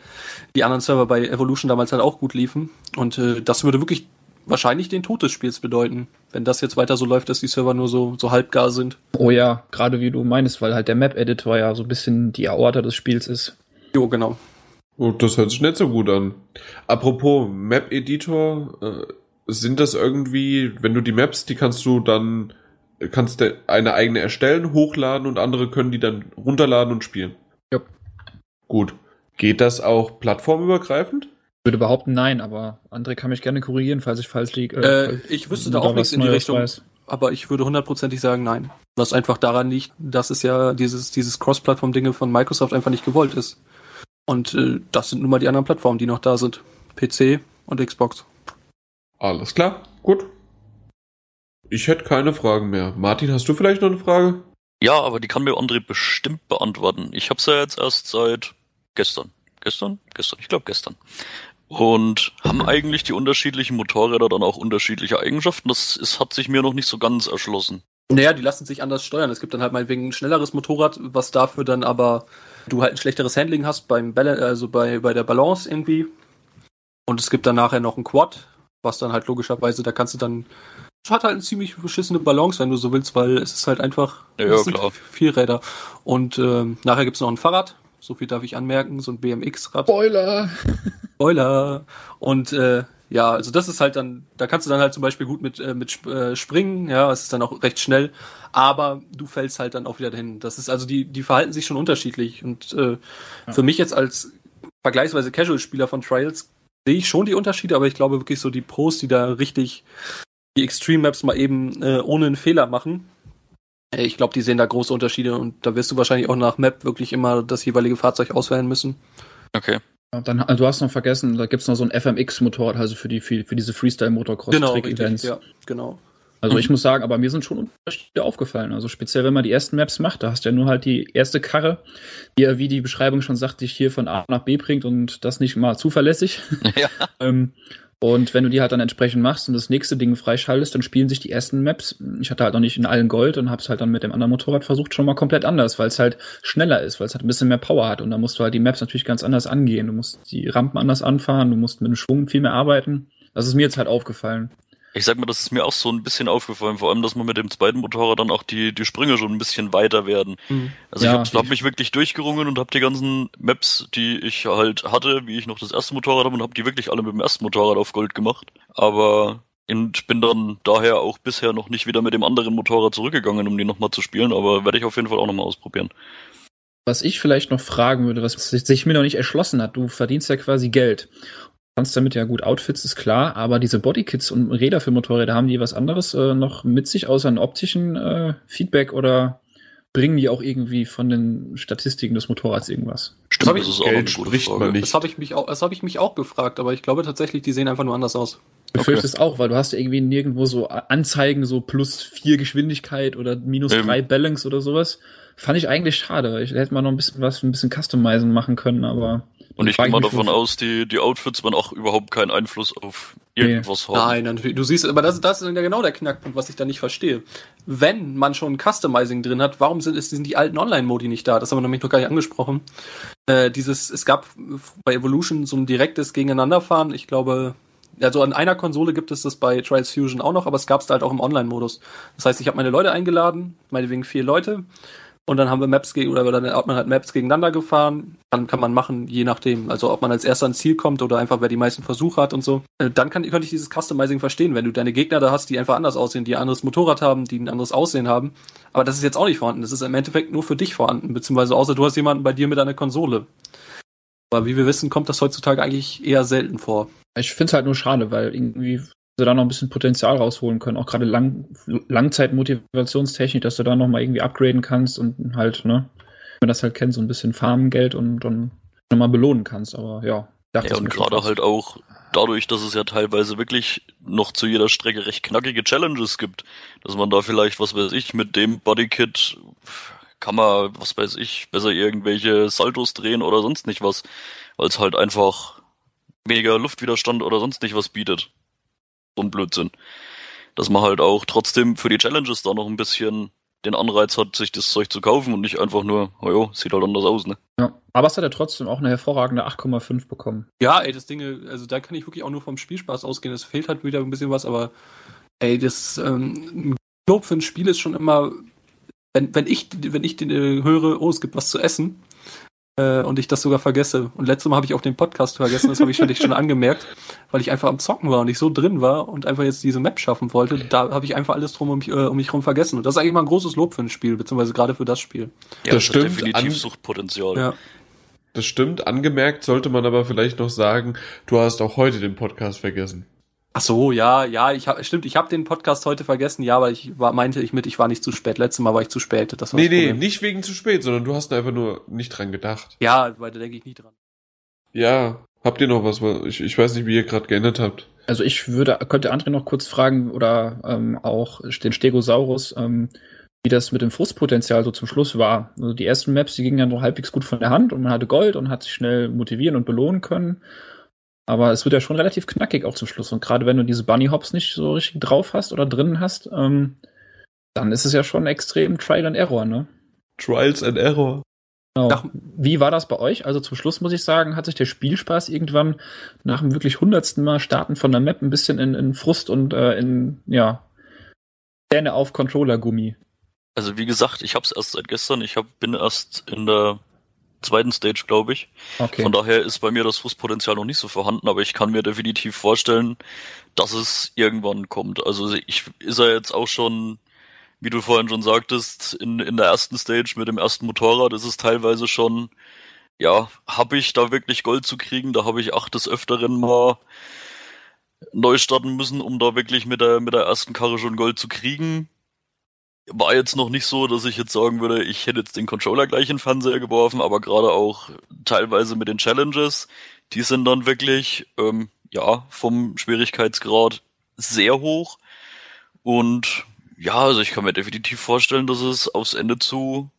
die anderen Server bei Evolution damals halt auch gut liefen. Und äh, das würde wirklich wahrscheinlich den Tod des Spiels bedeuten, wenn das jetzt weiter so läuft, dass die Server nur so, so halbgar sind. Oh ja, gerade wie du meinst, weil halt der Map-Editor ja so ein bisschen die Aorta des Spiels ist. Jo, genau. Oh, das hört sich nicht so gut an. Apropos Map-Editor, äh, sind das irgendwie, wenn du die Maps, die kannst du dann, kannst du eine eigene erstellen, hochladen und andere können die dann runterladen und spielen? Ja. Gut. Geht das auch plattformübergreifend? Ich würde behaupten, nein, aber André kann mich gerne korrigieren, falls ich falsch liege. Äh, ich wüsste da auch nichts in die Richtung. Weiß. aber ich würde hundertprozentig sagen, nein. Was einfach daran liegt, dass es ja dieses, dieses Cross-Plattform-Dinge von Microsoft einfach nicht gewollt ist. Und äh, das sind nun mal die anderen Plattformen, die noch da sind. PC und Xbox. Alles klar, gut. Ich hätte keine Fragen mehr. Martin, hast du vielleicht noch eine Frage? Ja, aber die kann mir André bestimmt beantworten. Ich hab's ja jetzt erst seit gestern. Gestern? Gestern, ich glaube gestern. Und haben eigentlich die unterschiedlichen Motorräder dann auch unterschiedliche Eigenschaften? Das ist, hat sich mir noch nicht so ganz erschlossen. Naja, die lassen sich anders steuern. Es gibt dann halt meinetwegen ein schnelleres Motorrad, was dafür dann aber du halt ein schlechteres Handling hast beim Bal also bei, bei der Balance irgendwie. Und es gibt dann nachher noch ein Quad, was dann halt logischerweise, da kannst du dann es hat halt eine ziemlich beschissene Balance, wenn du so willst, weil es ist halt einfach Ja, es sind klar. vier Räder. Und ähm, nachher gibt's noch ein Fahrrad, so viel darf ich anmerken, so ein BMX-Rad. Spoiler! Spoiler. Und äh, ja, also das ist halt dann, da kannst du dann halt zum Beispiel gut mit, äh, mit äh, springen, ja, es ist dann auch recht schnell, aber du fällst halt dann auch wieder dahin. Das ist also die, die verhalten sich schon unterschiedlich. Und äh, für mich jetzt als vergleichsweise Casual-Spieler von Trials sehe ich schon die Unterschiede, aber ich glaube wirklich so die Pros, die da richtig die Extreme Maps mal eben äh, ohne einen Fehler machen. Äh, Ich glaube, die sehen da große Unterschiede und da wirst du wahrscheinlich auch nach Map wirklich immer das jeweilige Fahrzeug auswählen müssen. Okay. Dann, also du hast noch vergessen, da gibt's noch so ein FMX-Motorrad, also für die für, für diese Freestyle-Motocross-Trick-Events. ja, genau. Also ich muss sagen, aber mir sind schon Unterschiede aufgefallen. Also speziell, wenn man die ersten Maps macht, da hast du ja nur halt die erste Karre, die ja, wie die Beschreibung schon sagt, dich hier von A nach B bringt und das nicht mal zuverlässig. Ja. Ähm, und wenn du die halt dann entsprechend machst und das nächste Ding freischaltest, dann spielen sich die ersten Maps. Ich hatte halt noch nicht in allen Gold und hab's halt dann mit dem anderen Motorrad versucht, schon mal komplett anders, weil es halt schneller ist, weil es halt ein bisschen mehr Power hat. Und da musst du halt die Maps natürlich ganz anders angehen. Du musst die Rampen anders anfahren, du musst mit dem Schwung viel mehr arbeiten. Das ist mir jetzt halt aufgefallen. Ich sag mal, das ist mir auch so ein bisschen aufgefallen, vor allem, dass man mit dem zweiten Motorrad dann auch die, die Sprünge schon ein bisschen weiter werden. Mhm. Also Ja, ich habe hab mich wirklich durchgerungen und habe die ganzen Maps, die ich halt hatte, wie ich noch das erste Motorrad habe, und habe die wirklich alle mit dem ersten Motorrad auf Gold gemacht. Aber Und bin dann daher auch bisher noch nicht wieder mit dem anderen Motorrad zurückgegangen, um die nochmal zu spielen, aber werde ich auf jeden Fall auch nochmal ausprobieren. Was ich vielleicht noch fragen würde, was sich mir noch nicht erschlossen hat, du verdienst ja quasi Geld. Du kannst damit ja gut Outfits, ist klar, aber diese Bodykits und Räder für Motorräder, haben die was anderes äh, noch mit sich, außer einem optischen äh, Feedback oder bringen die auch irgendwie von den Statistiken des Motorrads irgendwas? Stimmt, das, das ist auch eine gute Frage. Das habe ich, mich auch, das hab ich mich auch gefragt, aber ich glaube tatsächlich, die sehen einfach nur anders aus. Ich befürchte okay. es auch, weil du hast ja irgendwie nirgendwo so Anzeigen, so plus vier Geschwindigkeit oder minus ähm. drei Balance oder sowas. Fand ich eigentlich schade. Ich hätte mal noch ein bisschen was, ein bisschen Customizen machen können, aber. Und ich gehe mal davon aus, die, die Outfits werden auch überhaupt keinen Einfluss auf irgendwas nee. haben. Nein, natürlich. Du siehst, aber das, das ist ja genau der Knackpunkt, was ich da nicht verstehe. Wenn man schon Customizing drin hat, warum sind, sind die alten Online-Modi nicht da? Das haben wir nämlich noch gar nicht angesprochen. Äh, dieses, es gab bei Evolution so ein direktes Gegeneinanderfahren. Ich glaube, also an einer Konsole gibt es das bei Trials Fusion auch noch, aber es gab es halt auch im Online-Modus. Das heißt, ich habe meine Leute eingeladen, meinetwegen vier Leute, und dann haben wir Maps gegen, oder dann hat man halt Maps gegeneinander gefahren. Dann kann man machen, je nachdem. Also ob man als erster ans Ziel kommt oder einfach wer die meisten Versuche hat und so. Äh, dann kann, könnte ich dieses Customizing verstehen, wenn du deine Gegner da hast, die einfach anders aussehen, die ein anderes Motorrad haben, die ein anderes Aussehen haben. Aber das ist jetzt auch nicht vorhanden. Das ist im Endeffekt nur für dich vorhanden, beziehungsweise außer du hast jemanden bei dir mit einer Konsole. Aber wie wir wissen, kommt das heutzutage eigentlich eher selten vor. Ich finde es halt nur schade, weil irgendwie sie da noch ein bisschen Potenzial rausholen können, auch gerade Lang Langzeitmotivationstechnik, dass du da noch mal irgendwie upgraden kannst und halt, ne, wenn man das halt kennt, so ein bisschen Farmgeld und dann nochmal belohnen kannst, aber ja. Ja, und gerade halt auch dadurch, dass es ja teilweise wirklich noch zu jeder Strecke recht knackige Challenges gibt, dass man da vielleicht, was weiß ich, mit dem Bodykit kann man, was weiß ich, besser irgendwelche Saltos drehen oder sonst nicht was, weil es halt einfach weniger Luftwiderstand oder sonst nicht was bietet so ein Blödsinn. Dass man halt auch trotzdem für die Challenges da noch ein bisschen den Anreiz hat, sich das Zeug zu kaufen und nicht einfach nur, oh jo, sieht halt anders aus, ne? Ja, aber es hat ja trotzdem auch eine hervorragende 8,5 bekommen. Ja, ey, das Ding, also da kann ich wirklich auch nur vom Spielspaß ausgehen. Es fehlt halt wieder ein bisschen was, aber ey, das ähm, Lob für ein Spiel ist schon immer, wenn, wenn ich, wenn ich den, äh, höre, oh, es gibt was zu essen, äh, und ich das sogar vergesse. Und letztes Mal habe ich auch den Podcast vergessen, das habe ich schon, schon angemerkt, weil ich einfach am Zocken war und ich so drin war und einfach jetzt diese Map schaffen wollte. Da habe ich einfach alles drum um mich, äh, um mich rum vergessen. Und das ist eigentlich mal ein großes Lob für ein Spiel, beziehungsweise gerade für das Spiel. Ja, das, das stimmt. Definitiv Suchtpotenzial. Ja. Das stimmt. Angemerkt sollte man aber vielleicht noch sagen, du hast auch heute den Podcast vergessen. Ach so, ja, ja, ich hab, stimmt, ich habe den Podcast heute vergessen, ja, weil ich war, meinte ich mit, ich war nicht zu spät. Letztes Mal war ich zu spät. Das war nee, nee, nicht wegen zu spät, sondern du hast einfach nur nicht dran gedacht. Ja, weil da denke ich nie dran. Ja, habt ihr noch was? Ich, ich weiß nicht, wie ihr gerade geändert habt. Also ich würde, könnte André noch kurz fragen oder ähm, auch den Stegosaurus, ähm, wie das mit dem Frustpotenzial so zum Schluss war. Also die ersten Maps, die gingen ja noch halbwegs gut von der Hand und man hatte Gold und hat sich schnell motivieren und belohnen können. Aber es wird ja schon relativ knackig auch zum Schluss. Und gerade wenn du diese Bunny Hops nicht so richtig drauf hast oder drin hast, ähm, dann ist es ja schon extrem Trial and Error, ne? Trials and Error. Genau. Nach, wie war das bei euch? Also zum Schluss muss ich sagen, hat sich der Spielspaß irgendwann nach dem wirklich hundertsten Mal Starten von der Map ein bisschen in, in Frust und äh, in, ja, Zähne auf Controller-Gummi. Also wie gesagt, ich hab's erst seit gestern. Ich hab, bin erst in der zweiten Stage, glaube ich. Okay. Von daher ist bei mir das Frustpotenzial noch nicht so vorhanden, aber ich kann mir definitiv vorstellen, dass es irgendwann kommt. Also ich ist er jetzt auch schon, wie du vorhin schon sagtest, in, in der ersten Stage mit dem ersten Motorrad ist es teilweise schon, ja, habe ich da wirklich Gold zu kriegen, da habe ich acht des Öfteren mal neu starten müssen, um da wirklich mit der, mit der ersten Karre schon Gold zu kriegen war jetzt noch nicht so, dass ich jetzt sagen würde, ich hätte jetzt den Controller gleich in den Fernseher geworfen, aber gerade auch teilweise mit den Challenges, die sind dann wirklich, ähm, ja, vom Schwierigkeitsgrad sehr hoch. Und ja, also ich kann mir definitiv vorstellen, dass es aufs Ende zu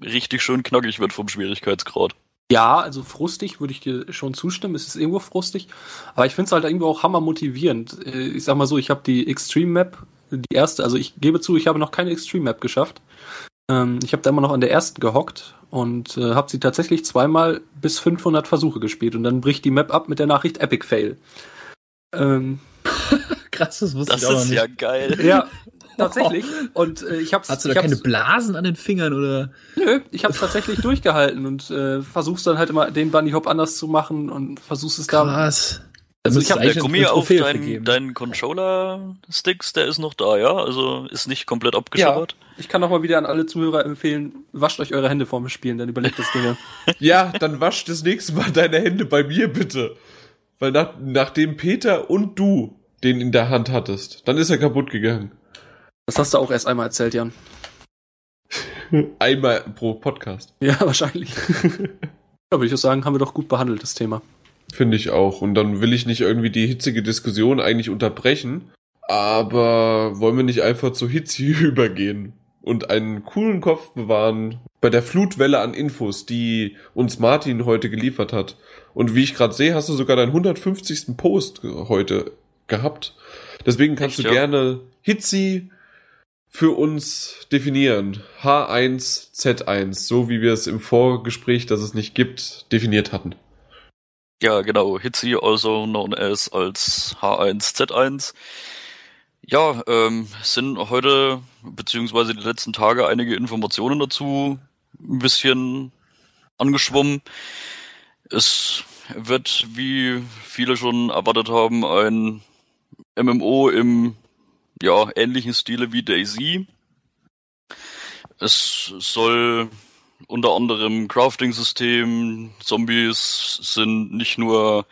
richtig schön knackig wird vom Schwierigkeitsgrad. Ja, also frustig würde ich dir schon zustimmen. Es ist irgendwo frustig. Aber ich finde es halt irgendwo auch hammer motivierend. Äh, ich sag mal so, ich habe die Extreme Map die erste, also ich gebe zu, ich habe noch keine Extreme Map geschafft. Ähm, ich habe da immer noch an der ersten gehockt und äh, habe sie tatsächlich zweimal bis 500 Versuche gespielt und dann bricht die Map ab mit der Nachricht Epic Fail. Ähm, Krass, das wusste das ich auch Das ist ja geil. Ja, tatsächlich. Und äh, ich hab's. Hast du da keine Blasen an den Fingern oder? Nö, ich hab's tatsächlich durchgehalten und äh, versuchst dann halt immer den Bunny Hop anders zu machen und versuchst es Krass. Also ich habe der Gummi auf deinen, deinen Controller-Sticks, der ist noch da, ja? Also ist nicht komplett abgeschabbert. Ja, ich kann noch mal wieder an alle Zuhörer empfehlen, wascht euch eure Hände vorm Spielen, dann überlebt das Ding. ja, dann wascht das nächste Mal deine Hände bei mir bitte. Weil nach, nachdem Peter und du den in der Hand hattest, dann ist er kaputt gegangen. Das hast du auch erst einmal erzählt, Jan. einmal pro Podcast. Ja, wahrscheinlich. ja, würde ich auch sagen, haben wir doch gut behandelt, das Thema. Finde ich auch. Und dann will ich nicht irgendwie die hitzige Diskussion eigentlich unterbrechen. Aber wollen wir nicht einfach zu Hitzi übergehen und einen coolen Kopf bewahren bei der Flutwelle an Infos, die uns Martin heute geliefert hat. Und wie ich gerade sehe, hast du sogar deinen 150. Post heute gehabt. Deswegen kannst Echt, du ja? gerne Hitzi für uns definieren. H1, Z1, so wie wir es im Vorgespräch, das es nicht gibt, definiert hatten. Ja, genau. Hitzi, also known as als H1Z1. Ja, ähm, sind heute, beziehungsweise die letzten Tage einige Informationen dazu ein bisschen angeschwommen. Es wird, wie viele schon erwartet haben, ein MMO im ja, ähnlichen Stile wie Daisy. Es soll unter anderem Crafting-System, Zombies sind nicht nur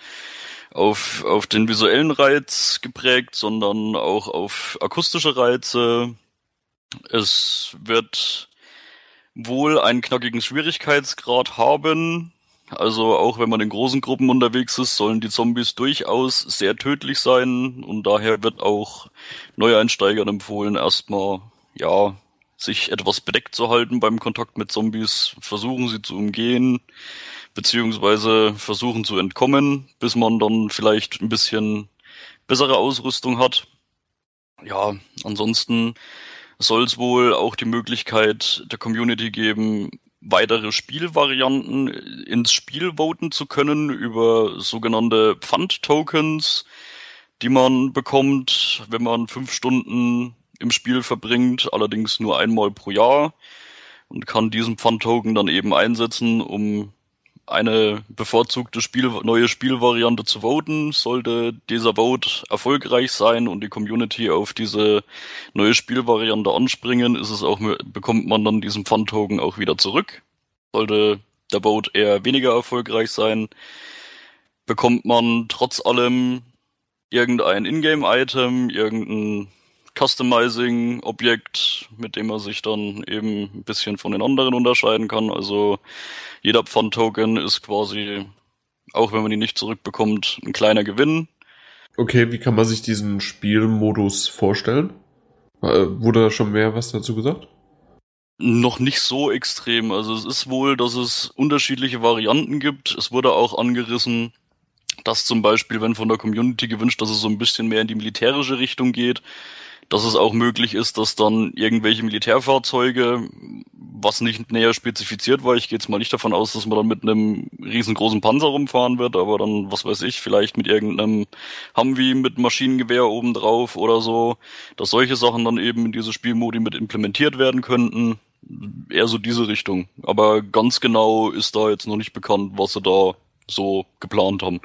auf, auf den visuellen Reiz geprägt, sondern auch auf akustische Reize. Es wird wohl einen knackigen Schwierigkeitsgrad haben. Also auch wenn man in großen Gruppen unterwegs ist, sollen die Zombies durchaus sehr tödlich sein und daher wird auch Neueinsteigern empfohlen, erstmal ja sich etwas bedeckt zu halten beim Kontakt mit Zombies, versuchen sie zu umgehen, beziehungsweise versuchen zu entkommen, bis man dann vielleicht ein bisschen bessere Ausrüstung hat. Ja, ansonsten soll es wohl auch die Möglichkeit der Community geben, weitere Spielvarianten ins Spiel voten zu können über sogenannte Pfand-Tokens, die man bekommt, wenn man fünf Stunden im Spiel verbringt, allerdings nur einmal pro Jahr und kann diesen Pfand-Token dann eben einsetzen, um eine bevorzugte Spiel neue Spielvariante zu voten. Sollte dieser Vote erfolgreich sein und die Community auf diese neue Spielvariante anspringen, ist es auch bekommt man dann diesen Pfand-Token auch wieder zurück. Sollte der Vote eher weniger erfolgreich sein, bekommt man trotz allem irgendein Ingame-Item, irgendein Customizing-Objekt, mit dem man sich dann eben ein bisschen von den anderen unterscheiden kann. Also jeder Pfand-Token ist quasi, auch wenn man ihn nicht zurückbekommt, ein kleiner Gewinn. Okay, wie kann man sich diesen Spielmodus vorstellen? Äh, wurde da schon mehr was dazu gesagt? Noch nicht so extrem. Also es ist wohl, dass es unterschiedliche Varianten gibt. Es wurde auch angerissen, dass zum Beispiel, wenn von der Community gewünscht, dass es so ein bisschen mehr in die militärische Richtung geht, dass es auch möglich ist, dass dann irgendwelche Militärfahrzeuge, was nicht näher spezifiziert war, ich gehe jetzt mal nicht davon aus, dass man dann mit einem riesengroßen Panzer rumfahren wird, aber dann, was weiß ich, vielleicht mit irgendeinem Humvee mit Maschinengewehr obendrauf oder so, dass solche Sachen dann eben in diese Spielmodi mit implementiert werden könnten. Eher so diese Richtung. Aber ganz genau ist da jetzt noch nicht bekannt, was sie da so geplant haben.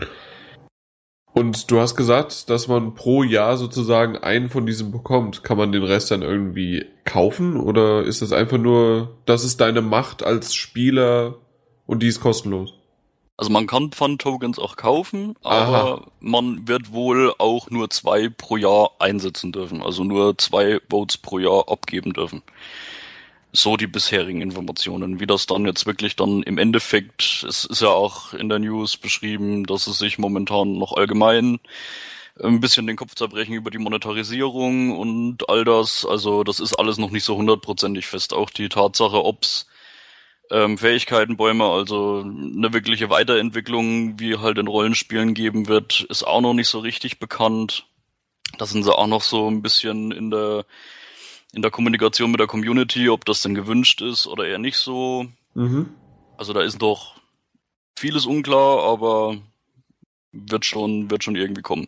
Und du hast gesagt, dass man pro Jahr sozusagen einen von diesen bekommt. Kann man den Rest dann irgendwie kaufen oder ist das einfach nur, das ist deine Macht als Spieler und die ist kostenlos? Also man kann Fun-Tokens auch kaufen, aber Aha. man wird wohl auch nur zwei pro Jahr einsetzen dürfen. Also nur zwei Votes pro Jahr abgeben dürfen so die bisherigen Informationen. Wie das dann jetzt wirklich dann im Endeffekt, es ist ja auch in der News beschrieben, dass es sich momentan noch allgemein ein bisschen den Kopf zerbrechen über die Monetarisierung und all das. Also das ist alles noch nicht so hundertprozentig fest. Auch die Tatsache, ob's ähm, Fähigkeitenbäume, also eine wirkliche Weiterentwicklung, wie halt in Rollenspielen geben wird, ist auch noch nicht so richtig bekannt. Da sind sie auch noch so ein bisschen in der in der Kommunikation mit der Community, ob das denn gewünscht ist oder eher nicht so. Mhm. Also da ist doch vieles unklar, aber wird schon, wird schon irgendwie kommen.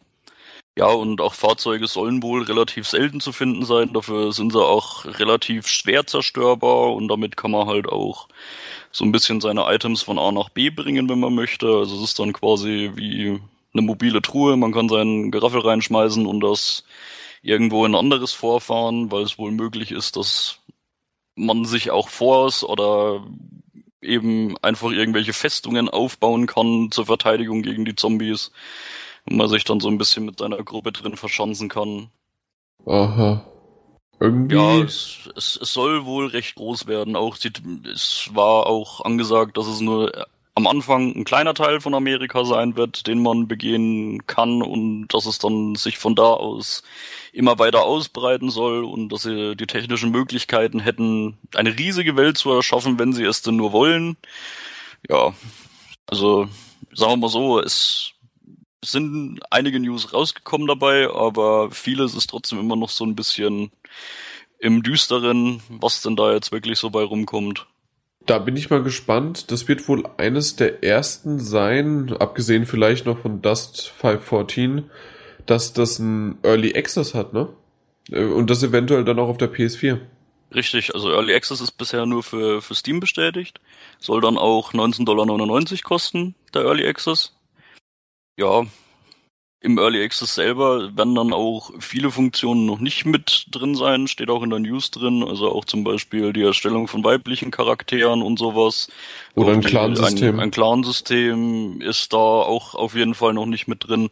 Ja, und auch Fahrzeuge sollen wohl relativ selten zu finden sein. Dafür sind sie auch relativ schwer zerstörbar und damit kann man halt auch so ein bisschen seine Items von A nach B bringen, wenn man möchte. Also es ist dann quasi wie eine mobile Truhe, man kann seinen Geraffel reinschmeißen und das irgendwo in ein anderes vorfahren, weil es wohl möglich ist, dass man sich auch Forts oder eben einfach irgendwelche Festungen aufbauen kann zur Verteidigung gegen die Zombies und man sich dann so ein bisschen mit seiner Gruppe drin verschanzen kann. Aha. Irgendwie. Ja, es, es, es soll wohl recht groß werden. Auch die, es war auch angesagt, dass es nur am Anfang ein kleiner Teil von Amerika sein wird, den man begehen kann und dass es dann sich von da aus immer weiter ausbreiten soll und dass sie die technischen Möglichkeiten hätten, eine riesige Welt zu erschaffen, wenn sie es denn nur wollen. Ja, also sagen wir mal so, es sind einige News rausgekommen dabei, aber vieles ist trotzdem immer noch so ein bisschen im Düsteren, was denn da jetzt wirklich so bei rumkommt. Da bin ich mal gespannt. Das wird wohl eines der ersten sein, abgesehen vielleicht noch von Dust 514, dass das ein Early Access hat, ne? Äh, und das eventuell dann auch auf der PS4. Richtig, also Early Access ist bisher nur für, für Steam bestätigt. Soll dann auch 19,99 Dollar kosten, der Early Access. Ja, im Early Access selber werden dann auch viele Funktionen noch nicht mit drin sein, steht auch in der News drin, also auch zum Beispiel die Erstellung von weiblichen Charakteren und sowas. Oder ein Clansystem. Ein, ein Clansystem ist da auch auf jeden Fall noch nicht mit drin.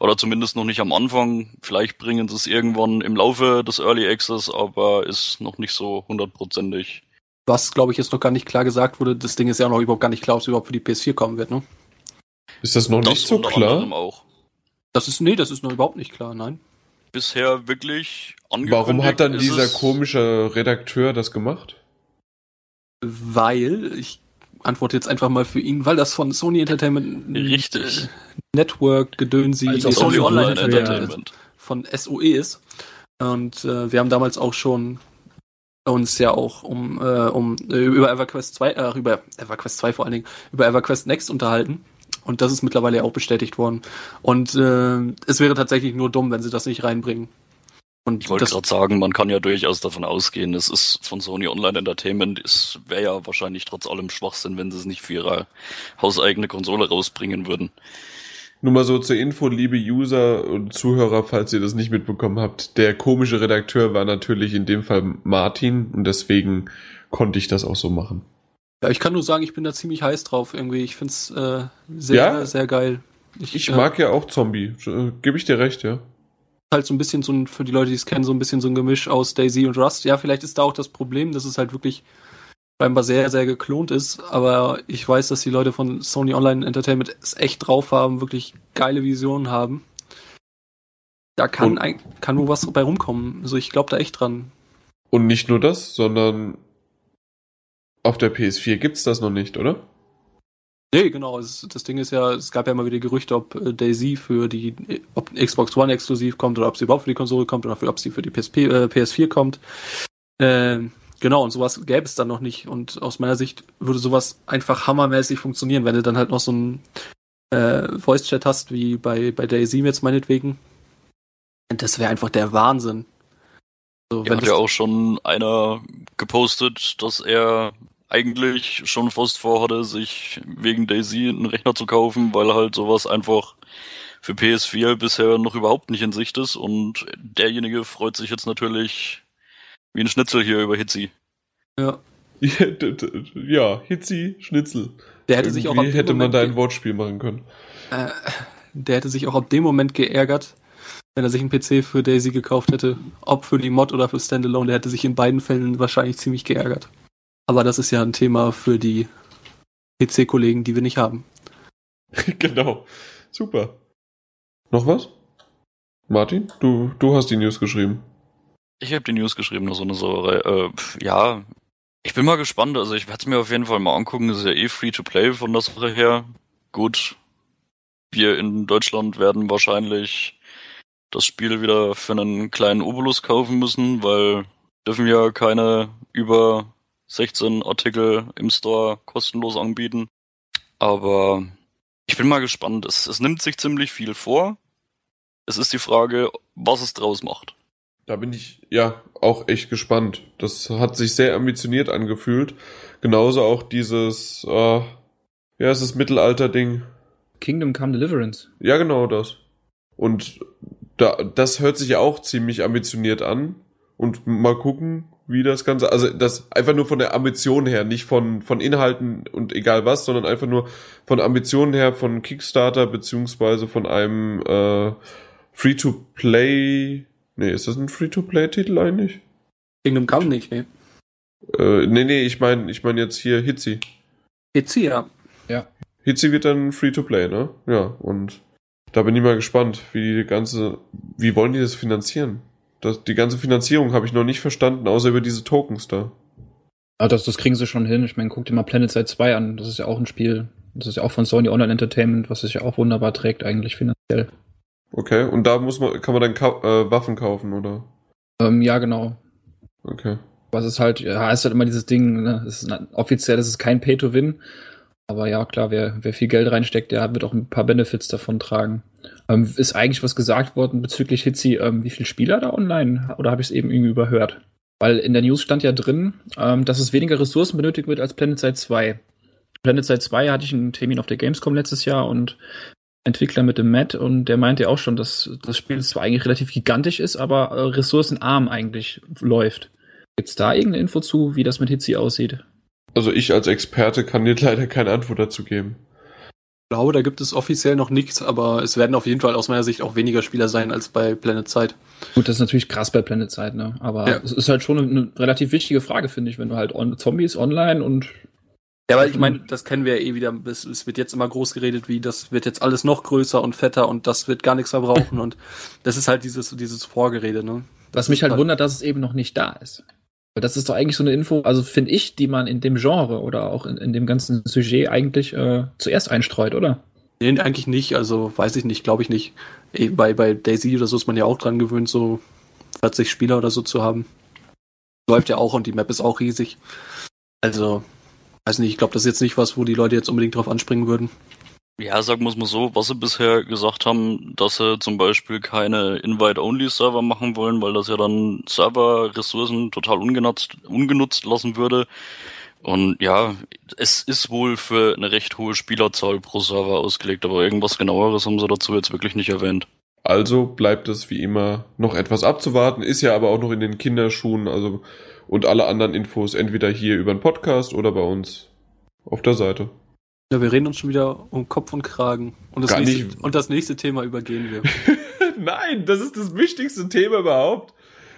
Oder zumindest noch nicht am Anfang. Vielleicht bringen sie es irgendwann im Laufe des Early Access, aber ist noch nicht so hundertprozentig. Was, glaube ich, jetzt noch gar nicht klar gesagt wurde, das Ding ist ja noch überhaupt gar nicht klar, ob es überhaupt für die PS4 kommen wird, ne? Ist das noch das nicht so klar? Auch. Das ist, nee, das ist noch überhaupt nicht klar, nein. Bisher wirklich Warum hat dann dieser komische Redakteur das gemacht? Weil, ich antworte jetzt einfach mal für ihn, weil das von Sony Entertainment Richtig. Network Gedönsi also Sony Online Entertainment von SOE ist. Und äh, wir haben damals auch schon uns ja auch um, äh, um äh, über EverQuest 2, äh, über EverQuest 2 vor allen Dingen, über EverQuest Next unterhalten. Und das ist mittlerweile auch bestätigt worden. Und äh, es wäre tatsächlich nur dumm, wenn sie das nicht reinbringen. Und ich wollte gerade sagen, man kann ja durchaus davon ausgehen, es ist von Sony Online Entertainment, es wäre ja wahrscheinlich trotz allem Schwachsinn, wenn sie es nicht für ihre hauseigene Konsole rausbringen würden. Nur mal so zur Info, liebe User und Zuhörer, falls ihr das nicht mitbekommen habt, der komische Redakteur war natürlich in dem Fall Martin und deswegen konnte ich das auch so machen. Ja, ich kann nur sagen, ich bin da ziemlich heiß drauf irgendwie. Ich find's äh, sehr, ja? sehr geil. Ich, ich mag äh, ja auch Zombie. Äh, Gebe ich dir recht, ja. Halt so ein bisschen so ein, für die Leute, die es kennen, so ein bisschen so ein Gemisch aus Daisy und Rust. Ja, vielleicht ist da auch das Problem, dass es halt wirklich scheinbar sehr, sehr geklont ist. Aber ich weiß, dass die Leute von Sony Online Entertainment es echt drauf haben, wirklich geile Visionen haben. Da kann, ein, kann nur was bei rumkommen. Also ich glaube da echt dran. Und nicht nur das, sondern auf der PS4 gibt's das noch nicht, oder? Nee, genau. Es, das Ding ist ja, es gab ja immer wieder Gerüchte, ob äh, Daisy für die, ob Xbox One exklusiv kommt oder ob sie überhaupt für die Konsole kommt oder für, ob sie für die PSP, äh, PS4 kommt. Äh, genau, und sowas gäbe es dann noch nicht. Und aus meiner Sicht würde sowas einfach hammermäßig funktionieren, wenn du dann halt noch so ein äh, Voice-Chat hast, wie bei, bei Daisy jetzt meinetwegen. Das wäre einfach der Wahnsinn. So, ja, hat ja auch schon einer gepostet, dass er eigentlich schon fast vorhatte, sich wegen Daisy einen Rechner zu kaufen, weil halt sowas einfach für PS4 bisher noch überhaupt nicht in Sicht ist und derjenige freut sich jetzt natürlich wie ein Schnitzel hier über Hitzi. Ja. ja, Hitzi, Schnitzel. Der hätte Irgendwie sich auch hätte man da ein Wortspiel machen können. Äh, der hätte sich auch ab dem Moment geärgert, wenn er sich einen PC für Daisy gekauft hätte. Ob für die Mod oder für Standalone, der hätte sich in beiden Fällen wahrscheinlich ziemlich geärgert. Aber das ist ja ein Thema für die PC-Kollegen, die wir nicht haben. genau. Super. Noch was? Martin, du, du hast die News geschrieben. Ich habe die News geschrieben, so eine Sauerei. Äh, ja, ich bin mal gespannt. Also ich werde es mir auf jeden Fall mal angucken. Das ist ja eh Free-to-Play von der Sache her. Gut. Wir in Deutschland werden wahrscheinlich das Spiel wieder für einen kleinen Obolus kaufen müssen, weil dürfen ja keine über 16 Artikel im Store kostenlos anbieten. Aber ich bin mal gespannt. Es, es nimmt sich ziemlich viel vor. Es ist die Frage, was es draus macht. Da bin ich ja auch echt gespannt. Das hat sich sehr ambitioniert angefühlt. Genauso auch dieses, äh, ja, es ist Mittelalter-Ding. Kingdom Come Deliverance. Ja, genau das. Und da, das hört sich ja auch ziemlich ambitioniert an. Und mal gucken, wie das Ganze, also das einfach nur von der Ambition her, nicht von, von Inhalten und egal was, sondern einfach nur von Ambitionen her von Kickstarter beziehungsweise von einem äh, Free-to-Play, nee, ist das ein Free-to-Play-Titel eigentlich? Kingdom Come nicht, nee. Äh, nee, nee, ich meine ich mein jetzt hier Hitzi. Hitzi, ja. Ja. Hitzi wird dann Free-to-Play, ne? Ja, und da bin ich mal gespannt, wie die ganze, wie wollen die das finanzieren? Das, die ganze Finanzierung habe ich noch nicht verstanden, außer über diese Tokens da. Ah, das, das kriegen sie schon hin. Ich meine, guck dir mal Planet Side 2 an. Das ist ja auch ein Spiel. Das ist ja auch von Sony Online Entertainment, was sich ja auch wunderbar trägt, eigentlich finanziell. Okay, und da muss man, kann man dann Ka äh, Waffen kaufen, oder? Ähm, ja, genau. Okay. Was ist halt, ja, ist halt immer dieses Ding, ne? Es ist ein, offiziell ist es kein Pay-to-Win. Aber ja, klar, wer, wer viel Geld reinsteckt, der wird auch ein paar Benefits davon tragen. Ähm, ist eigentlich was gesagt worden bezüglich Hitzi, ähm, wie viele Spieler da online? Oder habe ich es eben irgendwie überhört? Weil in der News stand ja drin, ähm, dass es weniger Ressourcen benötigt wird als Planet Side 2. Planet Side 2 hatte ich einen Termin auf der Gamescom letztes Jahr und Entwickler mit dem Matt und der meinte ja auch schon, dass das Spiel zwar eigentlich relativ gigantisch ist, aber äh, ressourcenarm eigentlich läuft. Gibt's da irgendeine Info zu, wie das mit Hitzi aussieht? Also ich als Experte kann dir leider keine Antwort dazu geben. Ich glaube, da gibt es offiziell noch nichts, aber es werden auf jeden Fall aus meiner Sicht auch weniger Spieler sein als bei Planet Side. Gut, das ist natürlich krass bei Planet Side, ne? Aber Ja. es ist halt schon eine, eine relativ wichtige Frage, finde ich, wenn du halt on Zombies online und Ja, weil ich meine, das kennen wir ja eh wieder. Es, es wird jetzt immer groß geredet, wie das wird jetzt alles noch größer und fetter und das wird gar nichts verbrauchen und das ist halt dieses dieses Vorgerede, ne? Das was mich ist halt wundert, dass es eben noch nicht da ist. Weil das ist doch eigentlich so eine Info, also finde ich, die man in dem Genre oder auch in, in dem ganzen Sujet eigentlich äh, zuerst einstreut, oder? Nee, eigentlich nicht, also weiß ich nicht, glaube ich nicht. Bei, bei Daisy oder so ist man ja auch dran gewöhnt, so 40 Spieler oder so zu haben. Läuft ja auch und die Map ist auch riesig. Also, weiß nicht, ich glaube, das ist jetzt nicht was, wo die Leute jetzt unbedingt drauf anspringen würden. Ja, sagen wir es mal so, was sie bisher gesagt haben, dass sie zum Beispiel keine Invite-Only-Server machen wollen, weil das ja dann Server-Ressourcen total ungenutzt, ungenutzt lassen würde. Und ja, es ist wohl für eine recht hohe Spielerzahl pro Server ausgelegt, aber irgendwas genaueres haben sie dazu jetzt wirklich nicht erwähnt. Also bleibt es wie immer noch etwas abzuwarten, ist ja aber auch noch in den Kinderschuhen, also und alle anderen Infos entweder hier über den Podcast oder bei uns auf der Seite. Ja, wir reden uns schon wieder um Kopf und Kragen. Und das, Gar nächste, nicht. und das nächste Thema übergehen wir. Nein, das ist das wichtigste Thema überhaupt.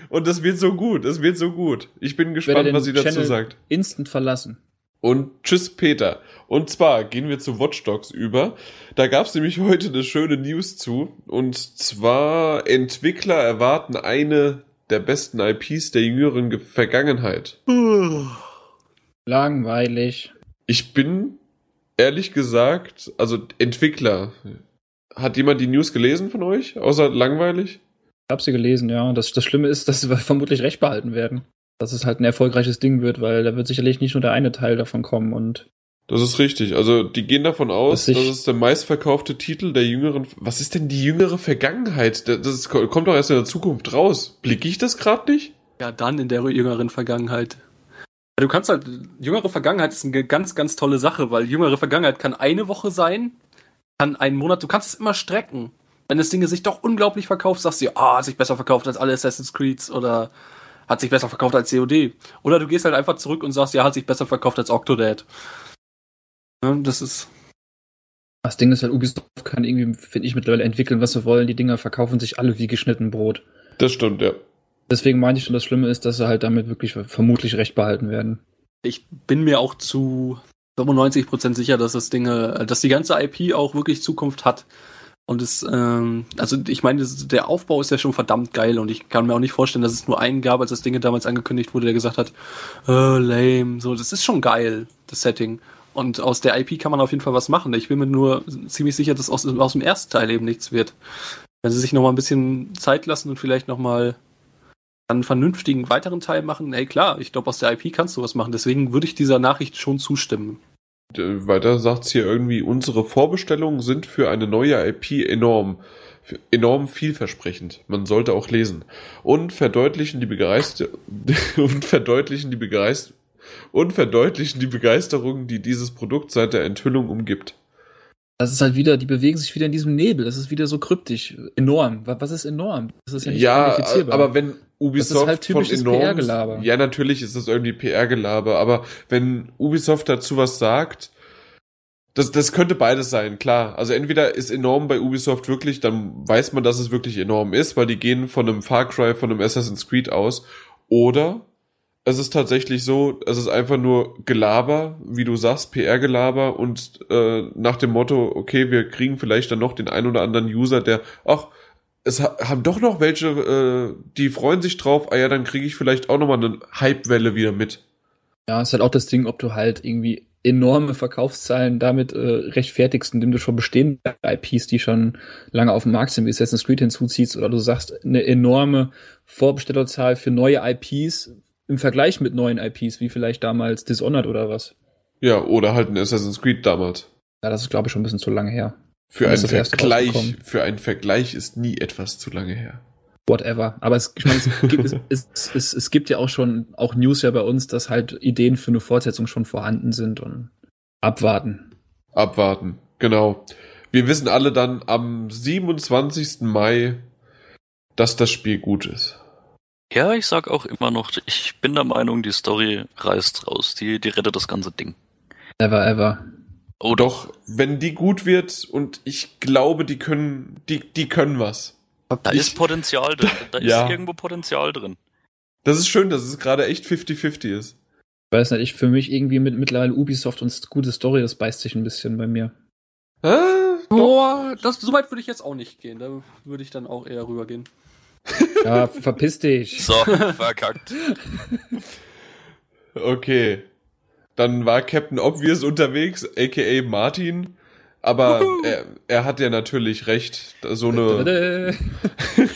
Und das wird so gut, das wird so gut. Ich bin gespannt, den was sie dazu Channel sagt. Instant verlassen. Und tschüss, Peter. Und zwar gehen wir zu Watch Dogs über. Da gab es nämlich heute eine schöne News zu. Und zwar Entwickler erwarten eine der besten IPs der jüngeren Ge- Vergangenheit. Langweilig. Ich bin ehrlich gesagt, also Entwickler. Hat jemand die News gelesen von euch? Außer langweilig? Ich habe sie gelesen, ja. Das, das Schlimme ist, dass sie vermutlich recht behalten werden. Dass es halt ein erfolgreiches Ding wird, weil da wird sicherlich nicht nur der eine Teil davon kommen. Und Das ist richtig. Also die gehen davon aus, Dass dass es der meistverkaufte Titel der jüngeren. Was ist denn die jüngere Vergangenheit? Das ist, kommt doch erst in der Zukunft raus. Blicke ich das gerade nicht? Ja, dann in der jüngeren Vergangenheit. Ja, Du kannst halt, jüngere Vergangenheit ist eine ganz, ganz tolle Sache, weil jüngere Vergangenheit kann eine Woche sein, kann einen Monat, du kannst es immer strecken. Wenn das Ding sich doch unglaublich verkauft, sagst du, ah, hat sich besser verkauft als alle Assassin's Creeds oder hat sich besser verkauft als COD. Oder du gehst halt einfach zurück und sagst, ja, hat sich besser verkauft als Octodad. Ja, das ist, das Ding ist halt, Ubisoft kann irgendwie, finde ich, mittlerweile entwickeln, was sie wollen. Die Dinger verkaufen sich alle wie geschnitten Brot. Das stimmt, ja. Deswegen meine ich schon, das Schlimme ist, dass sie halt damit wirklich vermutlich recht behalten werden. ich bin mir auch zu 95% sicher, dass das Ding, äh, dass die ganze IP auch wirklich Zukunft hat. Und es, ähm, also ich meine, der Aufbau ist ja schon verdammt geil und ich kann mir auch nicht vorstellen, dass es nur einen gab, als das Ding damals angekündigt wurde, der gesagt hat, äh, lame, so, das ist schon geil, das Setting. Und aus der IP kann man auf jeden Fall was machen. Ich bin mir nur ziemlich sicher, dass aus, aus dem ersten Teil eben nichts wird. Wenn sie sich noch mal ein bisschen Zeit lassen und vielleicht noch mal einen vernünftigen weiteren Teil machen, ey klar, ich glaube, aus der IP kannst du was machen. Deswegen würde ich dieser Nachricht schon zustimmen. Weiter sagt's hier irgendwie, unsere Vorbestellungen sind für eine neue IP enorm, enorm vielversprechend. Man sollte auch lesen. Und verdeutlichen die Begeister und verdeutlichen die Begeist und verdeutlichen die Begeisterung, die dieses Produkt seit der Enthüllung umgibt. Das ist halt wieder, die bewegen sich wieder in diesem Nebel. Das ist wieder so kryptisch. Enorm. Was ist enorm? Das ist ja nicht ja, aber wenn Ubisoft halt von enorm, ja natürlich ist das irgendwie PR-Gelaber, aber wenn Ubisoft dazu was sagt, das, das könnte beides sein, klar. Also entweder ist enorm bei Ubisoft wirklich, dann weiß man, dass es wirklich enorm ist, weil die gehen von einem Far Cry, von einem Assassin's Creed aus, oder es ist tatsächlich so, es ist einfach nur Gelaber, wie du sagst, PR-Gelaber und äh, nach dem Motto, okay, wir kriegen vielleicht dann noch den ein oder anderen User, der, ach, es ha haben doch noch welche, äh, die freuen sich drauf, ah ja, dann kriege ich vielleicht auch nochmal eine Hype-Welle wieder mit. Ja, ist halt auch das Ding, ob du halt irgendwie enorme Verkaufszahlen damit äh, rechtfertigst, indem du schon bestehende IPs, die schon lange auf dem Markt sind, wie Assassin's Creed hinzuziehst, oder du sagst eine enorme Vorbestellerzahl für neue IPs, im Vergleich mit neuen IPs, wie vielleicht damals Dishonored oder was. Ja, oder halt ein Assassin's Creed damals. Ja, das ist, glaube ich, schon ein bisschen zu lange her. Für einen Vergleich, für einen Vergleich ist nie etwas zu lange her. Whatever. Aber es, ich meine, es, gibt, es, es, es, es gibt ja auch schon, auch News ja bei uns, dass halt Ideen für eine Fortsetzung schon vorhanden sind und abwarten. Abwarten, genau. Wir wissen alle dann am 27. Mai, dass das Spiel gut ist. Ja, ich sag auch immer noch, ich bin der Meinung, die Story reißt raus. Die, die rettet das ganze Ding. Never ever. Oh doch, wenn die gut wird und ich glaube, die können, die, die können was. Da ich, ist Potenzial drin. Da ja. ist irgendwo Potenzial drin. Das ist schön, dass es gerade echt 50-50 ist. Ich weiß nicht, ich für mich irgendwie mit mittlerweile Ubisoft und gute Story, das beißt sich ein bisschen bei mir. Äh, Boah, das, so weit würde ich jetzt auch nicht gehen. Da würde ich dann auch eher rübergehen. Ja, verpiss dich. So, verkackt. Okay. Dann war Captain Obvious unterwegs, aka Martin. Aber er, er hat ja natürlich recht. So eine.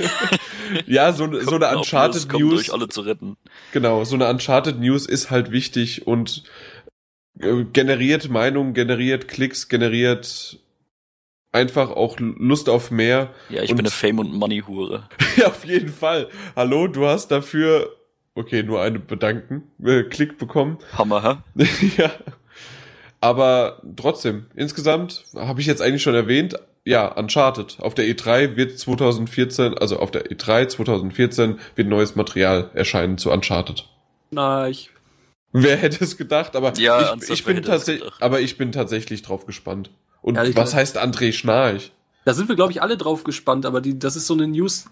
ja, so, so eine Uncharted News. Durch alle zu retten. Genau, so eine Uncharted News ist halt wichtig und äh, generiert Meinungen, generiert Klicks, generiert einfach auch Lust auf mehr. Ja, ich und bin eine Fame- und Money-Hure. ja, auf jeden Fall. Hallo, du hast dafür, okay, nur eine Bedanken, äh, Klick bekommen. Hammer, hä? ja. Aber trotzdem, insgesamt habe ich jetzt eigentlich schon erwähnt, ja, Uncharted. Auf der E3 wird 2014, also auf der E3 2014 wird neues Material erscheinen zu Uncharted. Na, ich. Wer hätte es gedacht, aber ja, ich, ich bin tatsächlich, aber ich bin tatsächlich drauf gespannt. Und ja, was heißt André Schnarch? Da sind wir, glaube ich, alle drauf gespannt, aber die, das ist so eine News,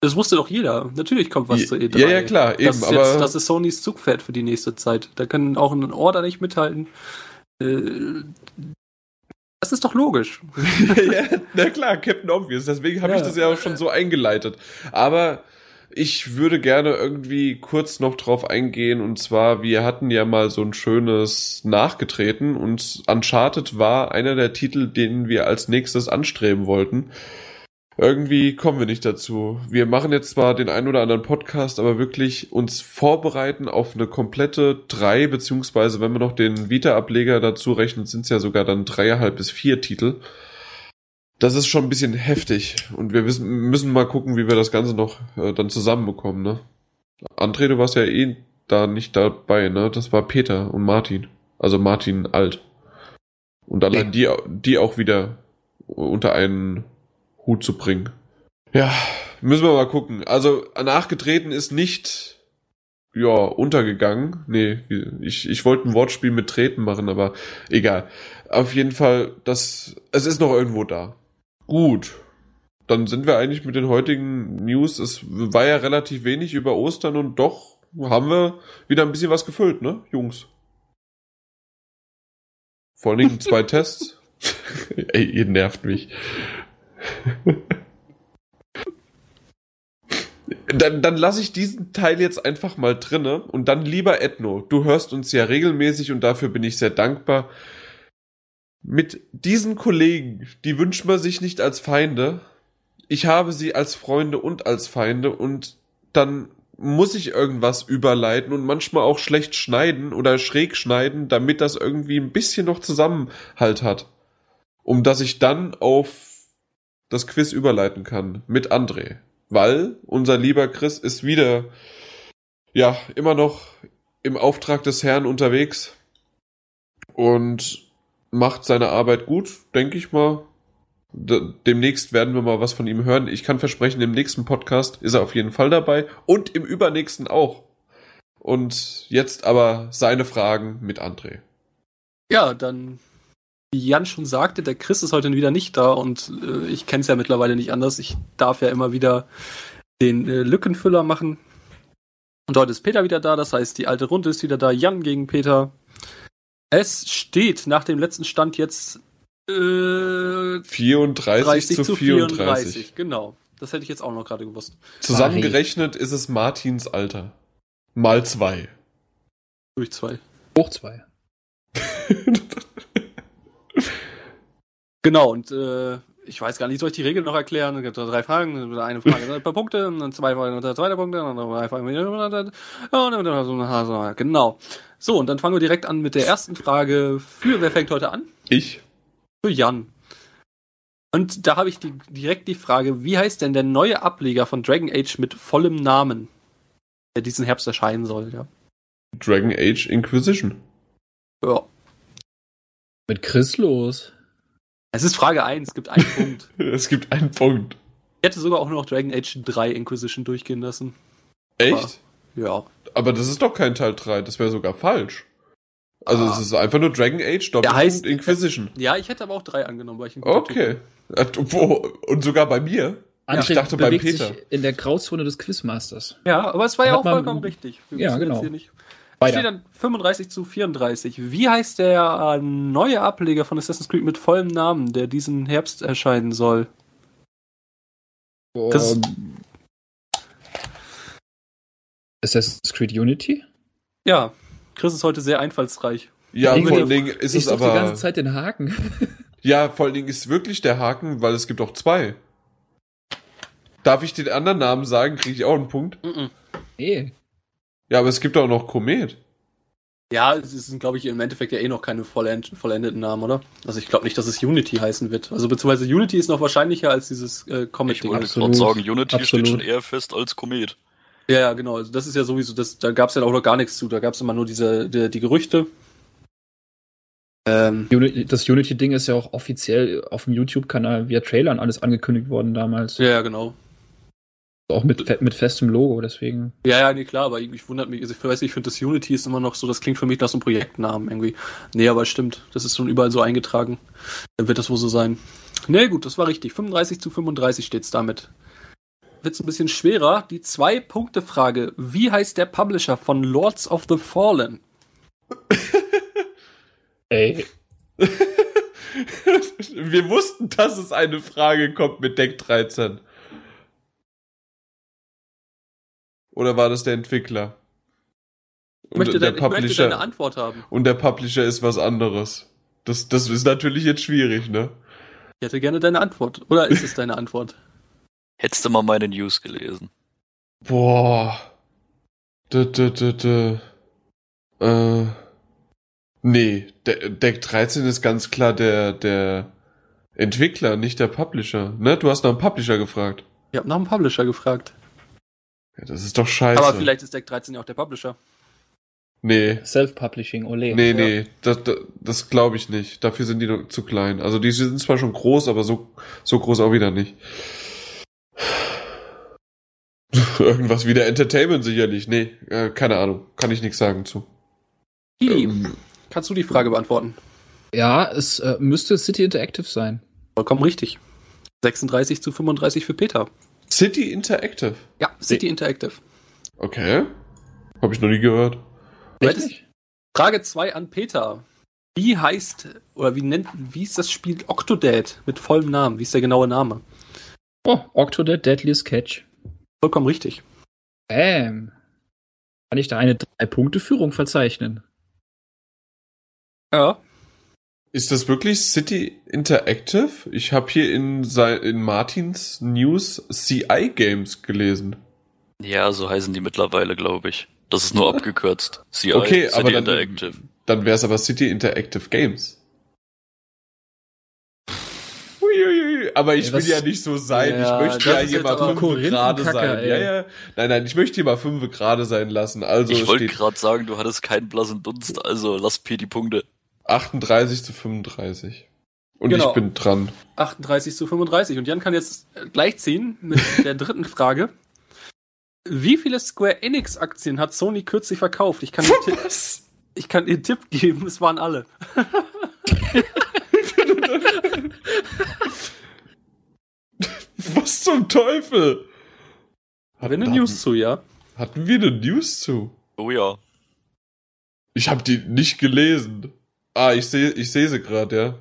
das wusste doch jeder. Natürlich kommt was ja, zur E3. Ja, ja, klar, eben. Das ist, aber jetzt, das ist Sonys Zugpferd für die nächste Zeit. Da können auch ein Order nicht mithalten. Äh, das ist doch logisch. ja, na klar, Captain Obvious. Deswegen habe ja. ich das ja auch schon so eingeleitet. Aber ich würde gerne irgendwie kurz noch drauf eingehen und zwar, wir hatten ja mal so ein schönes nachgetreten und Uncharted war einer der Titel, den wir als nächstes anstreben wollten. Irgendwie kommen wir nicht dazu. Wir machen jetzt zwar den ein oder anderen Podcast, aber wirklich uns vorbereiten auf eine komplette drei, beziehungsweise wenn wir noch den Vita-Ableger dazu rechnen, sind es ja sogar dann dreieinhalb bis vier Titel das ist schon ein bisschen heftig. Und wir wissen, müssen mal gucken, wie wir das Ganze noch äh, dann zusammenbekommen, ne? André, du warst ja eh da nicht dabei, ne? Das war Peter und Martin. Also Martin alt. Und allein die, die auch wieder unter einen Hut zu bringen. Ja, müssen wir mal gucken. Also nachgetreten ist nicht ja, untergegangen. Nee, ich, ich wollte ein Wortspiel mit Treten machen, aber egal. Auf jeden Fall, das, es ist noch irgendwo da. Gut. Dann sind wir eigentlich mit den heutigen News. Es war ja relativ wenig über Ostern und doch haben wir wieder ein bisschen was gefüllt, ne, Jungs? Vor allen Dingen zwei Tests. Ey, ihr nervt mich. dann, dann lasse ich diesen Teil jetzt einfach mal drinne und dann lieber Ethno, du hörst uns ja regelmäßig und dafür bin ich sehr dankbar mit diesen Kollegen, die wünscht man sich nicht als Feinde. Ich habe sie als Freunde und als Feinde und dann muss ich irgendwas überleiten und manchmal auch schlecht schneiden oder schräg schneiden, damit das irgendwie ein bisschen noch Zusammenhalt hat. Um dass ich dann auf das Quiz überleiten kann mit André. Weil unser lieber Chris ist wieder, ja, immer noch im Auftrag des Herrn unterwegs. Und macht seine Arbeit gut, denke ich mal. Demnächst werden wir mal was von ihm hören. Ich kann versprechen, im nächsten Podcast ist er auf jeden Fall dabei und im übernächsten auch. Und jetzt aber seine Fragen mit André. Ja, dann, wie Jan schon sagte, der Chris ist heute wieder nicht da und äh, ich kenne es ja mittlerweile nicht anders. Ich darf ja immer wieder den äh, Lückenfüller machen. Und heute ist Peter wieder da, das heißt, die alte Runde ist wieder da. Jan gegen Peter. Es steht nach dem letzten Stand jetzt äh, 34 30 zu zu 34. 34. Genau. Das hätte ich jetzt auch noch gerade gewusst. Zusammengerechnet ist es Martins Alter. Mal zwei. Durch zwei. Hoch zwei. Genau, und äh, ich weiß gar nicht, soll ich die Regeln noch erklären? Es gibt so drei Fragen, eine Frage ein paar Punkte, und dann zwei Fragen unter zweiter Punkte, und dann drei Fragen und dann so, genau. So, und dann fangen wir direkt an mit der ersten Frage. Für wer fängt heute an? Ich? Für Jan. Und da habe ich die, direkt die Frage, wie heißt denn der neue Ableger von Dragon Age mit vollem Namen, der diesen Herbst erscheinen soll, ja? Dragon Age Inquisition. Ja. Mit Chris los. Es ist Frage 1, es gibt einen Punkt. Es gibt einen Punkt. Ich hätte sogar auch nur noch Dragon Age 3 Inquisition durchgehen lassen. Echt? Ja. Aber das ist doch kein Teil 3, das wäre sogar falsch. Also Ah. es ist einfach nur Dragon Age Doppelpunkt heißt- Inquisition. Ja, ich hätte aber auch 3 angenommen, weil ich ein guter Typ Okay. Wo? Und sogar bei mir? André ich dachte bei Peter. sich in der Grauzone des Quizmasters. Ja, aber es war ja Hat auch man- vollkommen richtig. Wir Ja, genau. Weiter. Steht dann 35 zu 34. Wie heißt der äh, neue Ableger von Assassin's Creed mit vollem Namen, der diesen Herbst erscheinen soll? Das- Ähm, Assassin's Creed Unity? Ja, Chris ist heute sehr einfallsreich. Ja, Ich vor allen Dingen ist ich es suche die aber. ganze Zeit den Haken. Ja, vor allen Dingen ist wirklich der Haken, weil es gibt auch zwei. Darf ich den anderen Namen sagen, kriege ich auch einen Punkt. Nee. Ja, aber es gibt auch noch Komet. Ja, es sind, glaube ich, im Endeffekt ja eh noch keine vollend vollendeten Namen, oder? Also ich glaube nicht, dass es Unity heißen wird. Also beziehungsweise Unity ist noch wahrscheinlicher als dieses äh, Ich Comic-Ding. wollte gerade sagen, Unity Absolut. steht schon eher fest als Komet. Ja, ja, genau. Also das ist ja sowieso, das, da gab es ja auch noch gar nichts zu. Da gab es immer nur diese, die, die Gerüchte. Ähm, Das Unity-Ding ist ja auch offiziell auf dem YouTube-Kanal via Trailern alles angekündigt worden damals. ja, ja, genau. Auch mit, fe- mit festem Logo, deswegen. Ja, ja, nee, klar, aber ich, ich wundert mich, also ich weiß nicht, ich finde das Unity ist immer noch so, das klingt für mich nach so einem Projektnamen irgendwie. Nee, aber stimmt, das ist schon überall so eingetragen. Dann wird das wohl so sein. Nee, gut, das war richtig. 35 zu 35 steht's damit. Wird's ein bisschen schwerer. Die Zwei-Punkte-Frage. Wie heißt der Publisher von Lords of the Fallen? Ey, Wir wussten, dass es eine Frage kommt mit Deck 13. Oder war das der Entwickler? Ich möchte, der dein, ich möchte deine Antwort haben. und der Publisher ist was anderes. Das, das ist natürlich jetzt schwierig, ne? Ich hätte gerne deine Antwort. Oder ist es deine Antwort? Hättest du mal meine News gelesen. Boah. D -d -d -d. Äh. Nee, De Deck 13 ist ganz klar der, der Entwickler, nicht der Publisher. Ne? Du hast nach dem Publisher gefragt. Ich habe nach dem Publisher gefragt. Ja, das ist doch scheiße. Aber vielleicht ist Deck 13 ja auch der Publisher. Nee. Self-Publishing, ole. Nee, Ja. nee, das, das, das glaube ich nicht. Dafür sind die noch zu klein. Also die sind zwar schon groß, aber so, so groß auch wieder nicht. Irgendwas wie der Entertainment sicherlich. Nee, äh, keine Ahnung. Kann ich nichts sagen zu. Hi, Ähm, kannst du die Frage beantworten? Ja, es äh, müsste City Interactive sein. Vollkommen richtig. 36 zu 35 für Peter. City Interactive. Ja, City Interactive. Okay. Habe ich noch nie gehört. Richtig. Frage 2 an Peter. Wie heißt, oder wie nennt, wie ist das Spiel Octodad mit vollem Namen? Wie ist der genaue Name? Oh, Octodad Deadliest Catch. Vollkommen richtig. Bam. Kann ich da eine Drei-Punkte-Führung verzeichnen? Ja. Ist das wirklich City Interactive? Ich habe hier in, in Martins News CI Games gelesen. Ja, so heißen die mittlerweile, glaube ich. Das ist nur abgekürzt. CI, Okay, City aber dann, Interactive. dann wäre es aber City Interactive Games. Uiuiui, aber ich Ey, will ja nicht so sein. Ja, ich möchte ja hier mal fünf gerade sein. ey. Ja, ja. Nein, nein, ich möchte hier mal fünf gerade sein lassen. Also Ich wollte gerade sagen, du hattest keinen blassen Dunst, also lass P die Punkte. 38 zu 35. Und Genau. ich bin dran. 38 zu 35. Und Jan kann jetzt gleich ziehen mit der dritten Frage. Wie viele Square Enix Aktien hat Sony kürzlich verkauft? Ich kann den Tipp, ich kann den Tipp geben, es waren alle. Was zum Teufel? Haben wir eine News zu, ja? Hatten wir eine News zu? Oh ja. Ich habe die nicht gelesen. Ah, ich sehe ich sehe sie gerade, ja.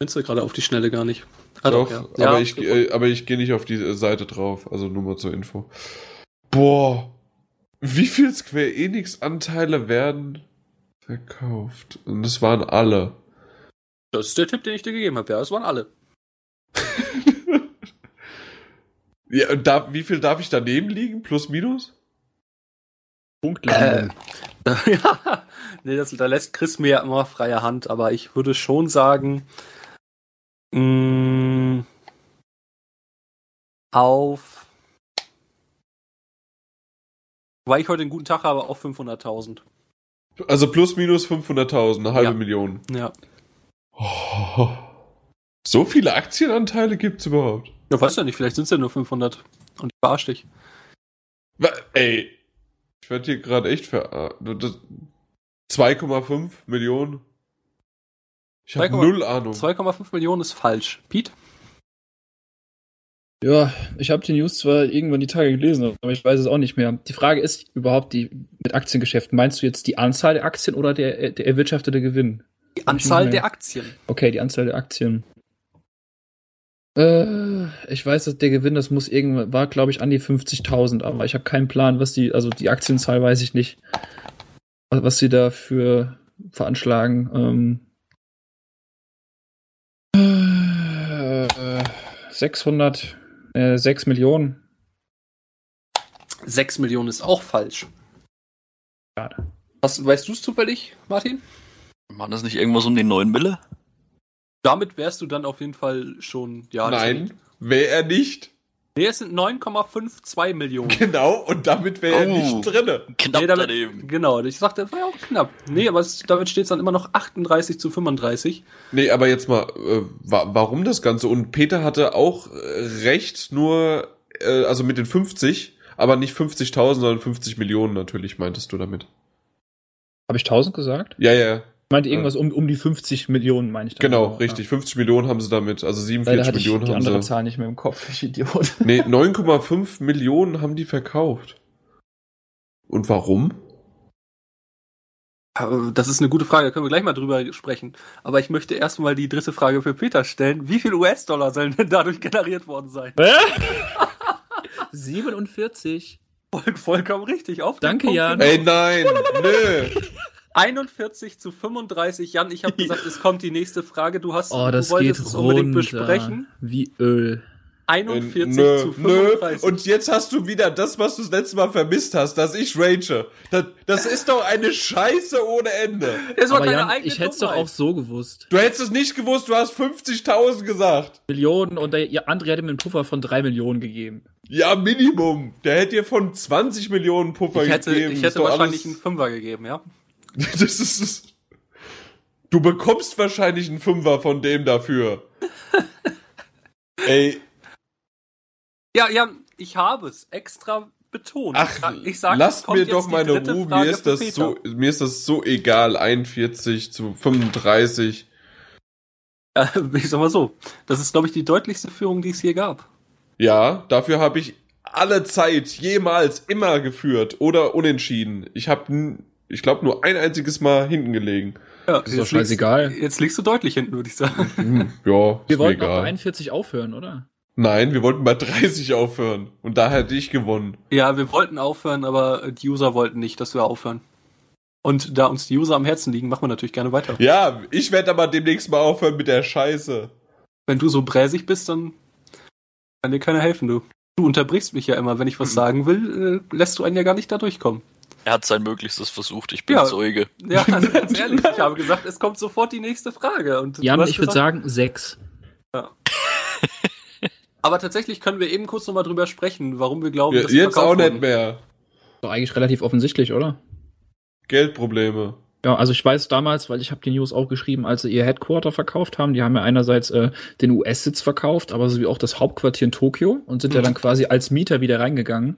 Findest du gerade auf die Schnelle gar nicht. Ah, Doch, ja. aber, Ja, ich, äh, aber ich gehe nicht auf die äh, Seite drauf. Also nur mal zur Info. Boah. Wie viel Square Enix Anteile werden verkauft? Und das waren alle. Das ist der Tipp, den ich dir gegeben habe, ja. Es waren alle. Ja, und da, wie viel darf ich daneben liegen? Plus, minus? Punktlandung. ja, nee, das, da lässt Chris mir ja immer freie Hand, aber ich würde schon sagen, mh, auf, weil ich heute einen guten Tag habe, auf 500.000. Also plus, minus 500.000, eine halbe Ja. Million. Ja. Oh. So viele Aktienanteile gibt's überhaupt? Ja, weiß ja nicht, vielleicht sind es ja nur 500 und ich verarsch dich. Ey, ich werde hier gerade echt ver... das- 2,5 Millionen? Ich habe 2,5 null Ahnung. 2,5 Millionen ist falsch. Pete? Ja, ich habe die News zwar irgendwann die Tage gelesen, aber ich weiß es auch nicht mehr. Die Frage ist überhaupt die mit Aktiengeschäften. Meinst du jetzt die Anzahl der Aktien oder der, der erwirtschaftete Gewinn? Die Anzahl der Aktien. Okay, die Anzahl der Aktien. Äh, ich weiß, dass der Gewinn, das muss irgendwann, war glaube ich an die 50.000, aber ich habe keinen Plan, was die, also die Aktienzahl weiß ich nicht, was, was sie da für veranschlagen. Ähm, äh, 600, äh, 6 Millionen. 6 Millionen ist auch falsch. Schade. Was, weißt du es zufällig, Martin? Waren das nicht irgendwas um die 9 Mille? Damit wärst du dann auf jeden Fall schon, ja. Nein, wäre er nicht. Nee, es sind 9,52 Millionen. Genau, und damit wäre er Oh. nicht drinne. Knapp nee, damit, daneben. Genau, ich sagte, das war ja auch knapp. Nee, aber es, damit steht es dann immer noch 38 zu 35. Nee, aber jetzt mal, äh, wa warum das Ganze? Und Peter hatte auch äh, recht, nur, äh, also mit den 50, aber nicht 50.000, sondern 50 Millionen natürlich, meintest du damit. Habe ich 1000 gesagt? Ja, ja, meinte irgendwas um, um die 50 Millionen, meine ich. dann. genau, Ja. richtig. 50 Millionen haben sie damit, also Leider 47 hatte ich Millionen die haben andere sie. Zahl nicht mehr im Kopf, ich Idiot. Nee, 9,5 Millionen haben die verkauft. Und warum? Aber Das ist eine gute Frage, da können wir gleich mal drüber sprechen. Aber ich möchte erstmal die dritte Frage für Peter stellen. Wie viel US-Dollar sollen denn dadurch generiert worden sein? 47. Voll, vollkommen richtig. Auf den Danke, Punkt Jan. Ey, nein, nö. 41 zu 35. Jan, ich habe gesagt, es kommt die nächste Frage. Du hast, Oh, das du wolltest geht es unbedingt runter. besprechen. Wie Öl. 41 Äh, nö, zu nö. 35. Und jetzt hast du wieder das, was du das letzte Mal vermisst hast, dass ich rage. Das, das ist doch eine Scheiße ohne Ende. das war Aber deine Jan, eigene ich hätte es doch auch so gewusst. Du hättest es nicht gewusst, du hast 50.000 gesagt. Millionen und der ihr André hätte mir einen Puffer von 3 Millionen gegeben. Ja, Minimum. Der hätte dir von 20 Millionen Puffer Ich hätte, gegeben. ich hätte wahrscheinlich alles- einen Fünfer gegeben, ja. Das ist es. Du bekommst wahrscheinlich einen Fünfer von dem dafür. Ey, Ja, Jan, ich habe es extra betont. ach, ich sag, lass es kommt mir doch meine Ruhe. Mir ist, das Peter. so, mir ist das so egal. 41 zu 35. Ja, ich sag mal so, das ist, glaube ich, die deutlichste Führung, die es hier gab. Ja, dafür habe ich alle Zeit jemals immer geführt oder unentschieden. Ich habe, ich glaube, nur ein einziges Mal hinten gelegen. Ja, ist doch jetzt scheißegal. Liegst, jetzt liegst du deutlich hinten, würde ich sagen. Hm, ja, Wir ist mir wollten egal. 41 aufhören, oder? Nein, wir wollten bei 30 aufhören. Und da hätte ich gewonnen. Ja, wir wollten aufhören, aber die User wollten nicht, dass wir aufhören. Und da uns die User am Herzen liegen, machen wir natürlich gerne weiter. Ja, ich werde aber demnächst mal aufhören mit der Scheiße. Wenn du so bräsig bist, dann kann dir keiner helfen, du. Du unterbrichst mich ja immer, wenn ich was Mhm. sagen will, äh, lässt du einen ja gar nicht da durchkommen. Er hat sein Möglichstes versucht, ich bin Ja. Zeuge. Ja, also ganz ehrlich, ich habe gesagt, es kommt sofort die nächste Frage. Und Jan, ich würde sagen 6. Aber tatsächlich können wir eben kurz nochmal drüber sprechen, warum wir glauben, Ja, dass jetzt auch nicht mehr. Doch eigentlich relativ offensichtlich, oder? Geldprobleme. Ja, also ich weiß damals, weil ich habe die News auch geschrieben, als sie ihr Headquarter verkauft haben. Die haben ja einerseits äh, den US-Sitz verkauft, aber sowie auch das Hauptquartier in Tokio und sind mhm. ja dann quasi als Mieter wieder reingegangen.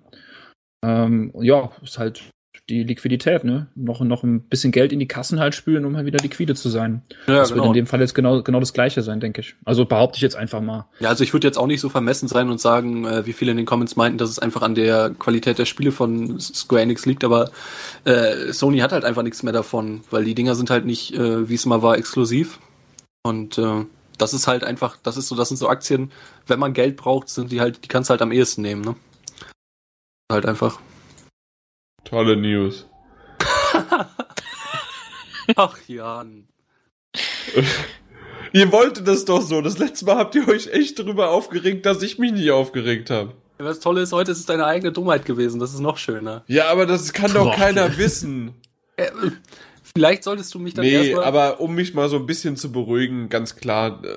Ähm, ja, ist halt die Liquidität, ne? Noch, noch ein bisschen Geld in die Kassen halt spülen, um halt wieder liquide zu sein. Ja, das genau. wird in dem Fall jetzt genau, genau das Gleiche sein, denke ich. Also behaupte ich jetzt einfach mal. Ja, also ich würde jetzt auch nicht so vermessen sein und sagen, äh, wie viele in den Comments meinten, dass es einfach an der Qualität der Spiele von Square Enix liegt, aber äh, Sony hat halt einfach nichts mehr davon, weil die Dinger sind halt nicht, äh, wie es mal war, exklusiv. Und äh, das ist halt einfach, das ist so, das sind so Aktien, wenn man Geld braucht, sind die halt, die kannst du halt am ehesten nehmen, ne? Halt einfach. Tolle News. Ach, Jan. ihr wolltet das doch so. Das letzte Mal habt ihr euch echt darüber aufgeregt, dass ich mich nicht aufgeregt habe. Ja, was Tolle ist, heute ist es deine eigene Dummheit gewesen. Das ist noch schöner. Ja, aber das kann doch keiner wissen. Äh, vielleicht solltest du mich dann nee, erstmal... Nee, aber um mich mal so ein bisschen zu beruhigen, ganz klar... Äh,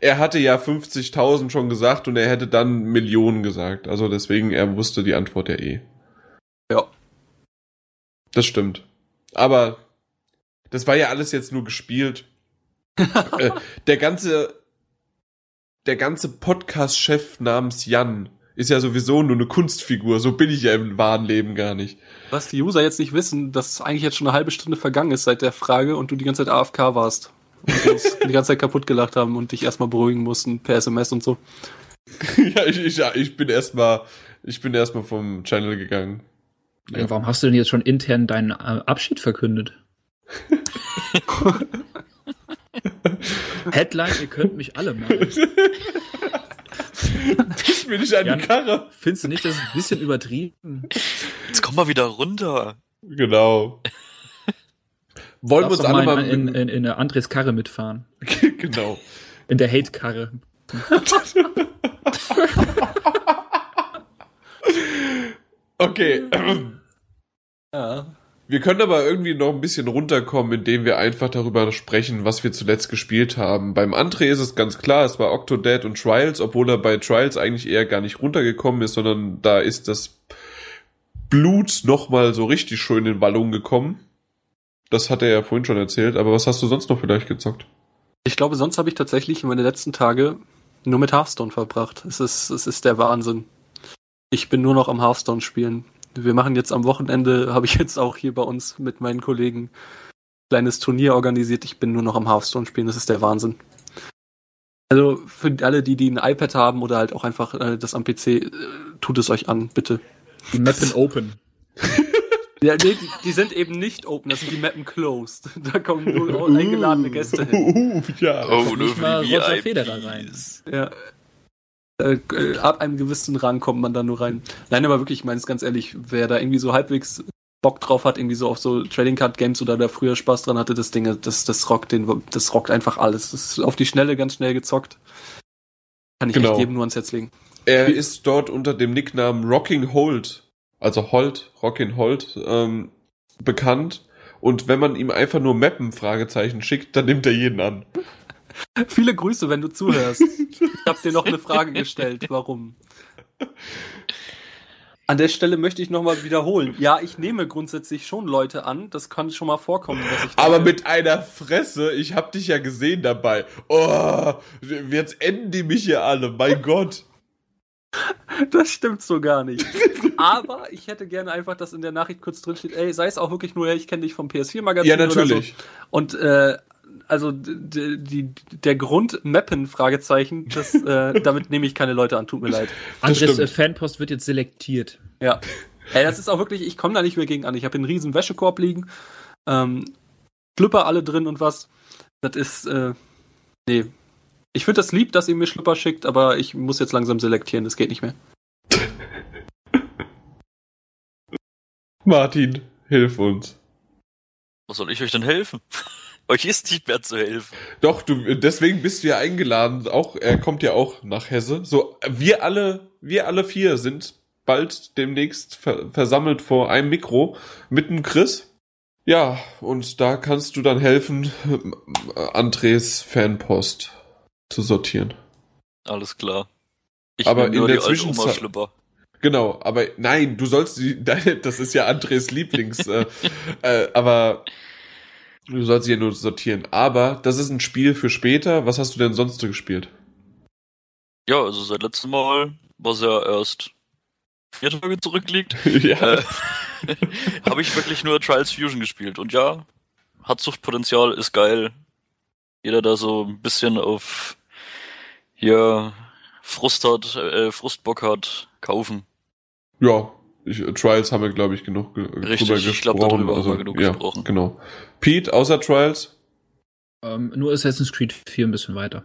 er hatte ja 50.000 schon gesagt und er hätte dann Millionen gesagt. Also deswegen, er wusste die Antwort ja eh. Das stimmt. Aber das war ja alles jetzt nur gespielt. äh, der ganze, der ganze Podcast-Chef namens Jan ist ja sowieso nur eine Kunstfigur. So bin ich ja im wahren Leben gar nicht. Was die User jetzt nicht wissen, dass eigentlich jetzt schon eine halbe Stunde vergangen ist seit der Frage und du die ganze Zeit AFK warst. Und uns die ganze Zeit kaputt gelacht haben und dich erstmal beruhigen mussten per SMS und so. ja, ich, ich, ich bin erstmal, ich bin erstmal vom Channel gegangen. Ja. Warum hast du denn jetzt schon intern deinen äh, Abschied verkündet? Headline, ihr könnt mich alle mal. Piss mir nicht an Jan, die Karre. Findest du nicht, das ist ein bisschen übertrieben? Jetzt komm mal wieder runter. Genau. Wollen wir uns alle mal in, in, in der Andres Karre mitfahren? genau. In der Hate-Karre. Okay. Ja. Wir können aber irgendwie noch ein bisschen runterkommen, indem wir einfach darüber sprechen, was wir zuletzt gespielt haben. Beim André ist es ganz klar, es war Octodad und Trials, obwohl er bei Trials eigentlich eher gar nicht runtergekommen ist, sondern da ist das Blut nochmal so richtig schön in Wallung gekommen. Das hat er ja vorhin schon erzählt, aber was hast du sonst noch vielleicht gezockt? Ich glaube, sonst habe ich tatsächlich meine letzten Tage nur mit Hearthstone verbracht. Es ist, es ist der Wahnsinn. Ich bin nur noch am Hearthstone spielen. Wir machen jetzt am Wochenende, habe ich jetzt auch hier bei uns mit meinen Kollegen ein kleines Turnier organisiert. Ich bin nur noch am Hearthstone spielen. Das ist der Wahnsinn. Also für alle, die, die ein iPad haben oder halt auch einfach äh, das am PC, äh, tut es euch an, bitte. Die Mappen open. Ja, nee, die, die, sind eben nicht open, das sind die Mappen closed. Da kommen nur eingeladene Gäste hin. Uh, ja. Oh, nur für die Roger Federer rein. Ja, äh, äh, ab einem gewissen Rang kommt man da nur rein. Nein, aber wirklich, ich meine es ganz ehrlich, wer da irgendwie so halbwegs Bock drauf hat, irgendwie so auf so Trading Card Games oder da früher Spaß dran hatte, das Ding, das, das rockt den, das rockt einfach alles. Das ist auf die Schnelle ganz schnell gezockt. Kann ich genau. jedem nur ans Herz legen. Er ist dort unter dem Nicknamen Rocking Hold, also Hold, Rocking Hold, ähm, bekannt. Und wenn man ihm einfach nur Mappen Fragezeichen schickt, dann nimmt er jeden an. Viele Grüße, wenn du zuhörst. Ich habe dir noch eine Frage gestellt. Warum? An der Stelle möchte ich nochmal wiederholen. Ja, ich nehme grundsätzlich schon Leute an. Das kann schon mal vorkommen, dass ich. Aber mit einer Fresse. Ich hab dich ja gesehen dabei. Oh, jetzt enden die mich hier alle. Mein Gott. Das stimmt so gar nicht. Aber ich hätte gerne einfach, dass in der Nachricht kurz drin steht, ey, sei es auch wirklich nur, ich kenne dich vom PS4-Magazin. Ja, natürlich. So. Und äh, also die, die, der Grund Mappen, Fragezeichen, das, äh, damit nehme ich keine Leute an, tut mir leid. Andres äh, Fanpost wird jetzt selektiert. Ja. Ey, das ist auch wirklich, ich komme da nicht mehr gegen an. Ich habe einen riesen Wäschekorb liegen, ähm, Schlüpper alle drin und was. Das ist, äh, nee. Ich finde das lieb, dass ihr mir Schlüpper schickt, aber ich muss jetzt langsam selektieren, das geht nicht mehr. Martin, hilf uns. Was soll ich euch denn helfen? Euch ist nicht mehr zu helfen. Doch, du, deswegen bist du ja eingeladen. Auch, er kommt ja auch nach Hesse. So, wir alle, wir alle vier sind bald demnächst ver versammelt vor einem Mikro mit dem Chris. Ja, und da kannst du dann helfen, Andres Fanpost zu sortieren. Alles klar. Ich aber in der Zwischenzeit. Genau, aber nein, du sollst die, deine, das ist ja Andres Lieblings, äh, äh, aber Du sollst sie ja nur sortieren. Aber das ist ein Spiel für später. Was hast du denn sonst so gespielt? Ja, also seit letztem Mal, was ja erst vier Tage zurückliegt, ja. äh, habe ich wirklich nur Trials Fusion gespielt. Und ja, hat Suchtpotenzial, ist geil. Jeder, der so ein bisschen auf hier Frust hat, äh, Frustbock hat, kaufen. Ja, ich, äh, Trials haben wir, glaube ich, genug ge Richtig, drüber ich glaub, gesprochen. darüber haben wir genug ja, gesprochen. Genau. Pete, außer Trials? Ähm, nur Assassin's Creed 4 ein bisschen weiter.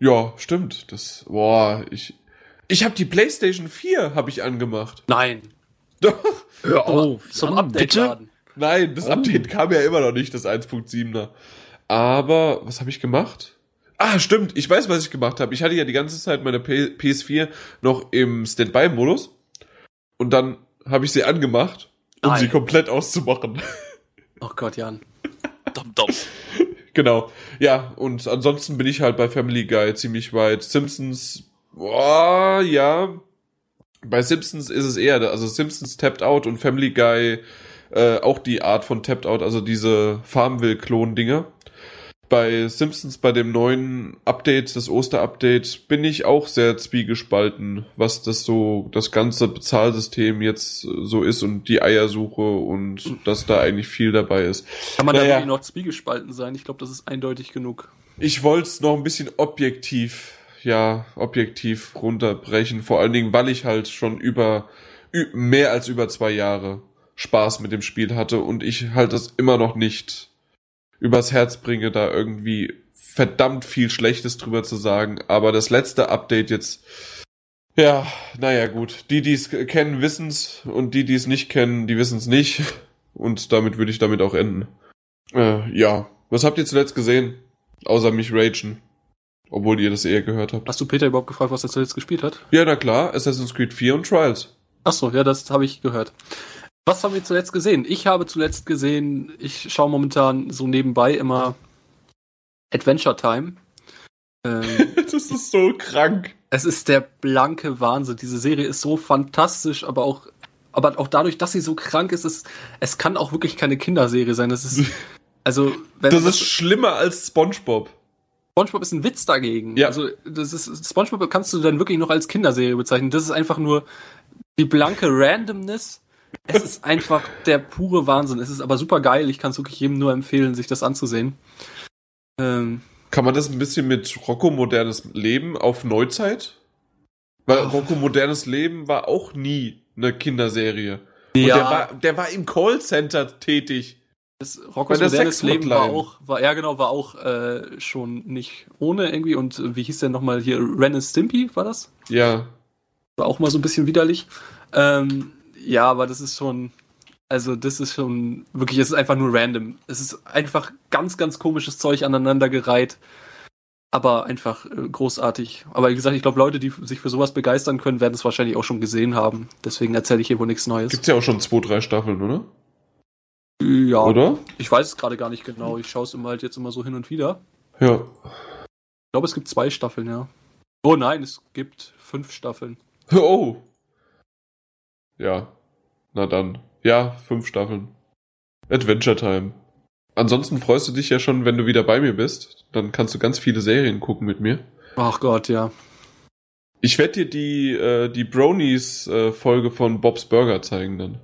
Ja, stimmt. Das, boah, ich, ich habe die PlayStation 4 habe ich angemacht. Nein. Doch. Hör auf! Zum Update bitte? laden. Nein, das Oh. Update kam ja immer noch nicht, das 1.7er. Aber, was habe ich gemacht? Ah, stimmt, ich weiß, was ich gemacht habe. Ich hatte ja die ganze Zeit meine P PS4 noch im Standby-Modus. Und dann habe ich sie angemacht, um Nein. sie komplett auszumachen. Oh Gott, Jan. Dam, dam. genau. Ja, und ansonsten bin ich halt bei Family Guy ziemlich weit. Simpsons, boah, ja. Bei Simpsons ist es eher, also Simpsons Tapped Out und Family Guy äh, auch die Art von Tapped Out, also diese Farmville-Klon-Dinger. Bei Simpsons, bei dem neuen Update, das Oster-Update, bin ich auch sehr zwiegespalten, was das so, das ganze Bezahlsystem jetzt so ist und die Eiersuche und dass da eigentlich viel dabei ist. Kann man da Naja. wirklich noch zwiegespalten sein? Ich glaube, das ist eindeutig genug. Ich wollte es noch ein bisschen objektiv, ja, objektiv runterbrechen. Vor allen Dingen, weil ich halt schon über mehr als über zwei Jahre Spaß mit dem Spiel hatte und ich halt das immer noch nicht übers Herz bringe, da irgendwie verdammt viel Schlechtes drüber zu sagen. Aber das letzte Update jetzt, ja, naja gut. Die, die es kennen, wissen's und die, die es nicht kennen, die wissen's nicht. Und damit würde ich damit auch enden. Äh, ja. Was habt ihr zuletzt gesehen? Außer mich ragen. Obwohl ihr das eher gehört habt. Hast du Peter überhaupt gefragt, was er zuletzt gespielt hat? Ja, na klar, Assassin's Creed 4 und Trials. Ach so, ja, das habe ich gehört. Was haben wir zuletzt gesehen? Ich habe zuletzt gesehen, ich schaue momentan so nebenbei immer Adventure Time. Ähm, das ist so krank. es ist der blanke Wahnsinn. Diese Serie ist so fantastisch, aber auch, aber auch dadurch, dass sie so krank ist, es, es kann auch wirklich keine Kinderserie sein. Das ist, also, wenn Das ist schlimmer als SpongeBob. SpongeBob ist ein Witz dagegen. Ja. Also, das ist, SpongeBob kannst du dann wirklich noch als Kinderserie bezeichnen. Das ist einfach nur die blanke Randomness. Es ist einfach der pure Wahnsinn. Es ist aber super geil. Ich kann es wirklich jedem nur empfehlen, sich das anzusehen. Ähm, Kann man das ein bisschen mit Rocco modernes Leben auf Neuzeit? Weil Rocco modernes Leben war auch nie eine Kinderserie. Und der war, der war im Callcenter tätig. das Rockos modernes Leben war auch, war, ja genau, war auch äh, schon nicht ohne irgendwie. Und äh, wie hieß der nochmal hier? Ren and Stimpy war das? Ja. War auch mal so ein bisschen widerlich. Ähm, ja, aber das ist schon, also das ist schon wirklich, es ist einfach nur random. Es ist einfach ganz, ganz komisches Zeug aneinandergereiht. Aber einfach äh, großartig. Aber wie gesagt, ich glaube, Leute, die sich für sowas begeistern können, werden es wahrscheinlich auch schon gesehen haben. Deswegen erzähle ich hier wohl nichts Neues. Gibt's ja auch schon zwei, drei Staffeln, oder? ja, Oder? ich weiß es gerade gar nicht genau. Ich schaue es immer halt jetzt immer so hin und wieder. Ja. Ich glaube, es gibt zwei Staffeln, ja. Oh nein, es gibt fünf Staffeln. Oh. Ja. Na dann. Ja, fünf Staffeln. Adventure Time. Ansonsten freust du dich ja schon, wenn du wieder bei mir bist. Dann kannst du ganz viele Serien gucken mit mir. Ach Gott, ja. Ich werde dir die, äh, die Bronies-Folge von Bob's Burger zeigen dann.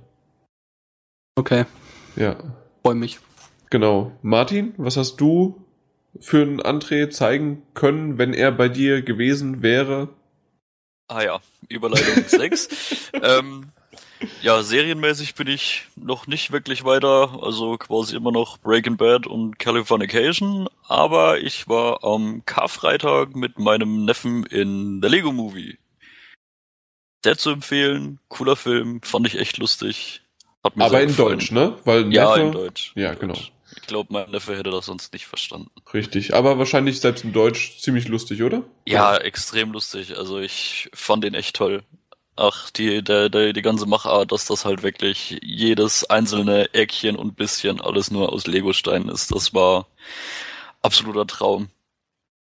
Okay, Ja, freue mich. genau. Martin, was hast du für einen André zeigen können, wenn er bei dir gewesen wäre? Ah ja, Überleitung 6. ähm, ja, serienmäßig bin ich noch nicht wirklich weiter, also quasi immer noch Breaking Bad und Californication, aber ich war am Karfreitag mit meinem Neffen in The Lego Movie. Sehr zu empfehlen, cooler Film, fand ich echt lustig. Aber in gefallen. Deutsch, ne? Weil Ja, Neffe- in Deutsch. Ja, In genau. Deutsch. Ich glaube, mein Neffe hätte das sonst nicht verstanden. Richtig. Aber wahrscheinlich selbst in Deutsch ziemlich lustig, oder? Ja, extrem lustig. Also ich fand den echt toll. Ach, die, der, der, die ganze Machart, dass das halt wirklich jedes einzelne Eckchen und bisschen alles nur aus Legosteinen ist, das war absoluter Traum.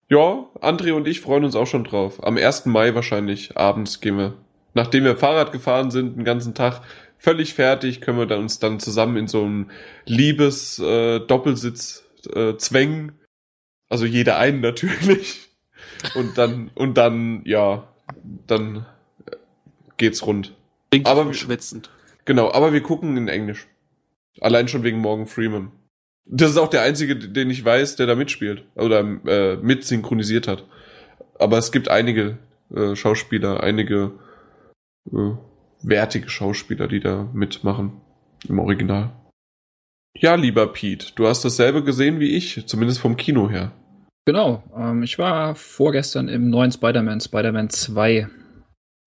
Ja, André und ich freuen uns auch schon drauf. Am 1. Mai wahrscheinlich abends gehen wir, nachdem wir Fahrrad gefahren sind, den ganzen Tag, völlig fertig, können wir dann uns dann zusammen in so einem Liebes-Doppelsitz äh, äh, zwängen. Also jeder einen natürlich. Und dann, und dann, ja, dann geht's rund. Klingt Aber- schwitzend. Genau, aber wir gucken in Englisch. Allein schon wegen Morgan Freeman. Das ist auch der einzige, den ich weiß, der da mitspielt. Oder äh, mit synchronisiert hat. Aber es gibt einige äh, Schauspieler, einige äh, wertige Schauspieler, die da mitmachen. Im Original. Ja, lieber Pete, du hast dasselbe gesehen wie ich, zumindest vom Kino her. Genau. Ähm, ich war vorgestern im neuen Spider-Man, Spider-Man 2.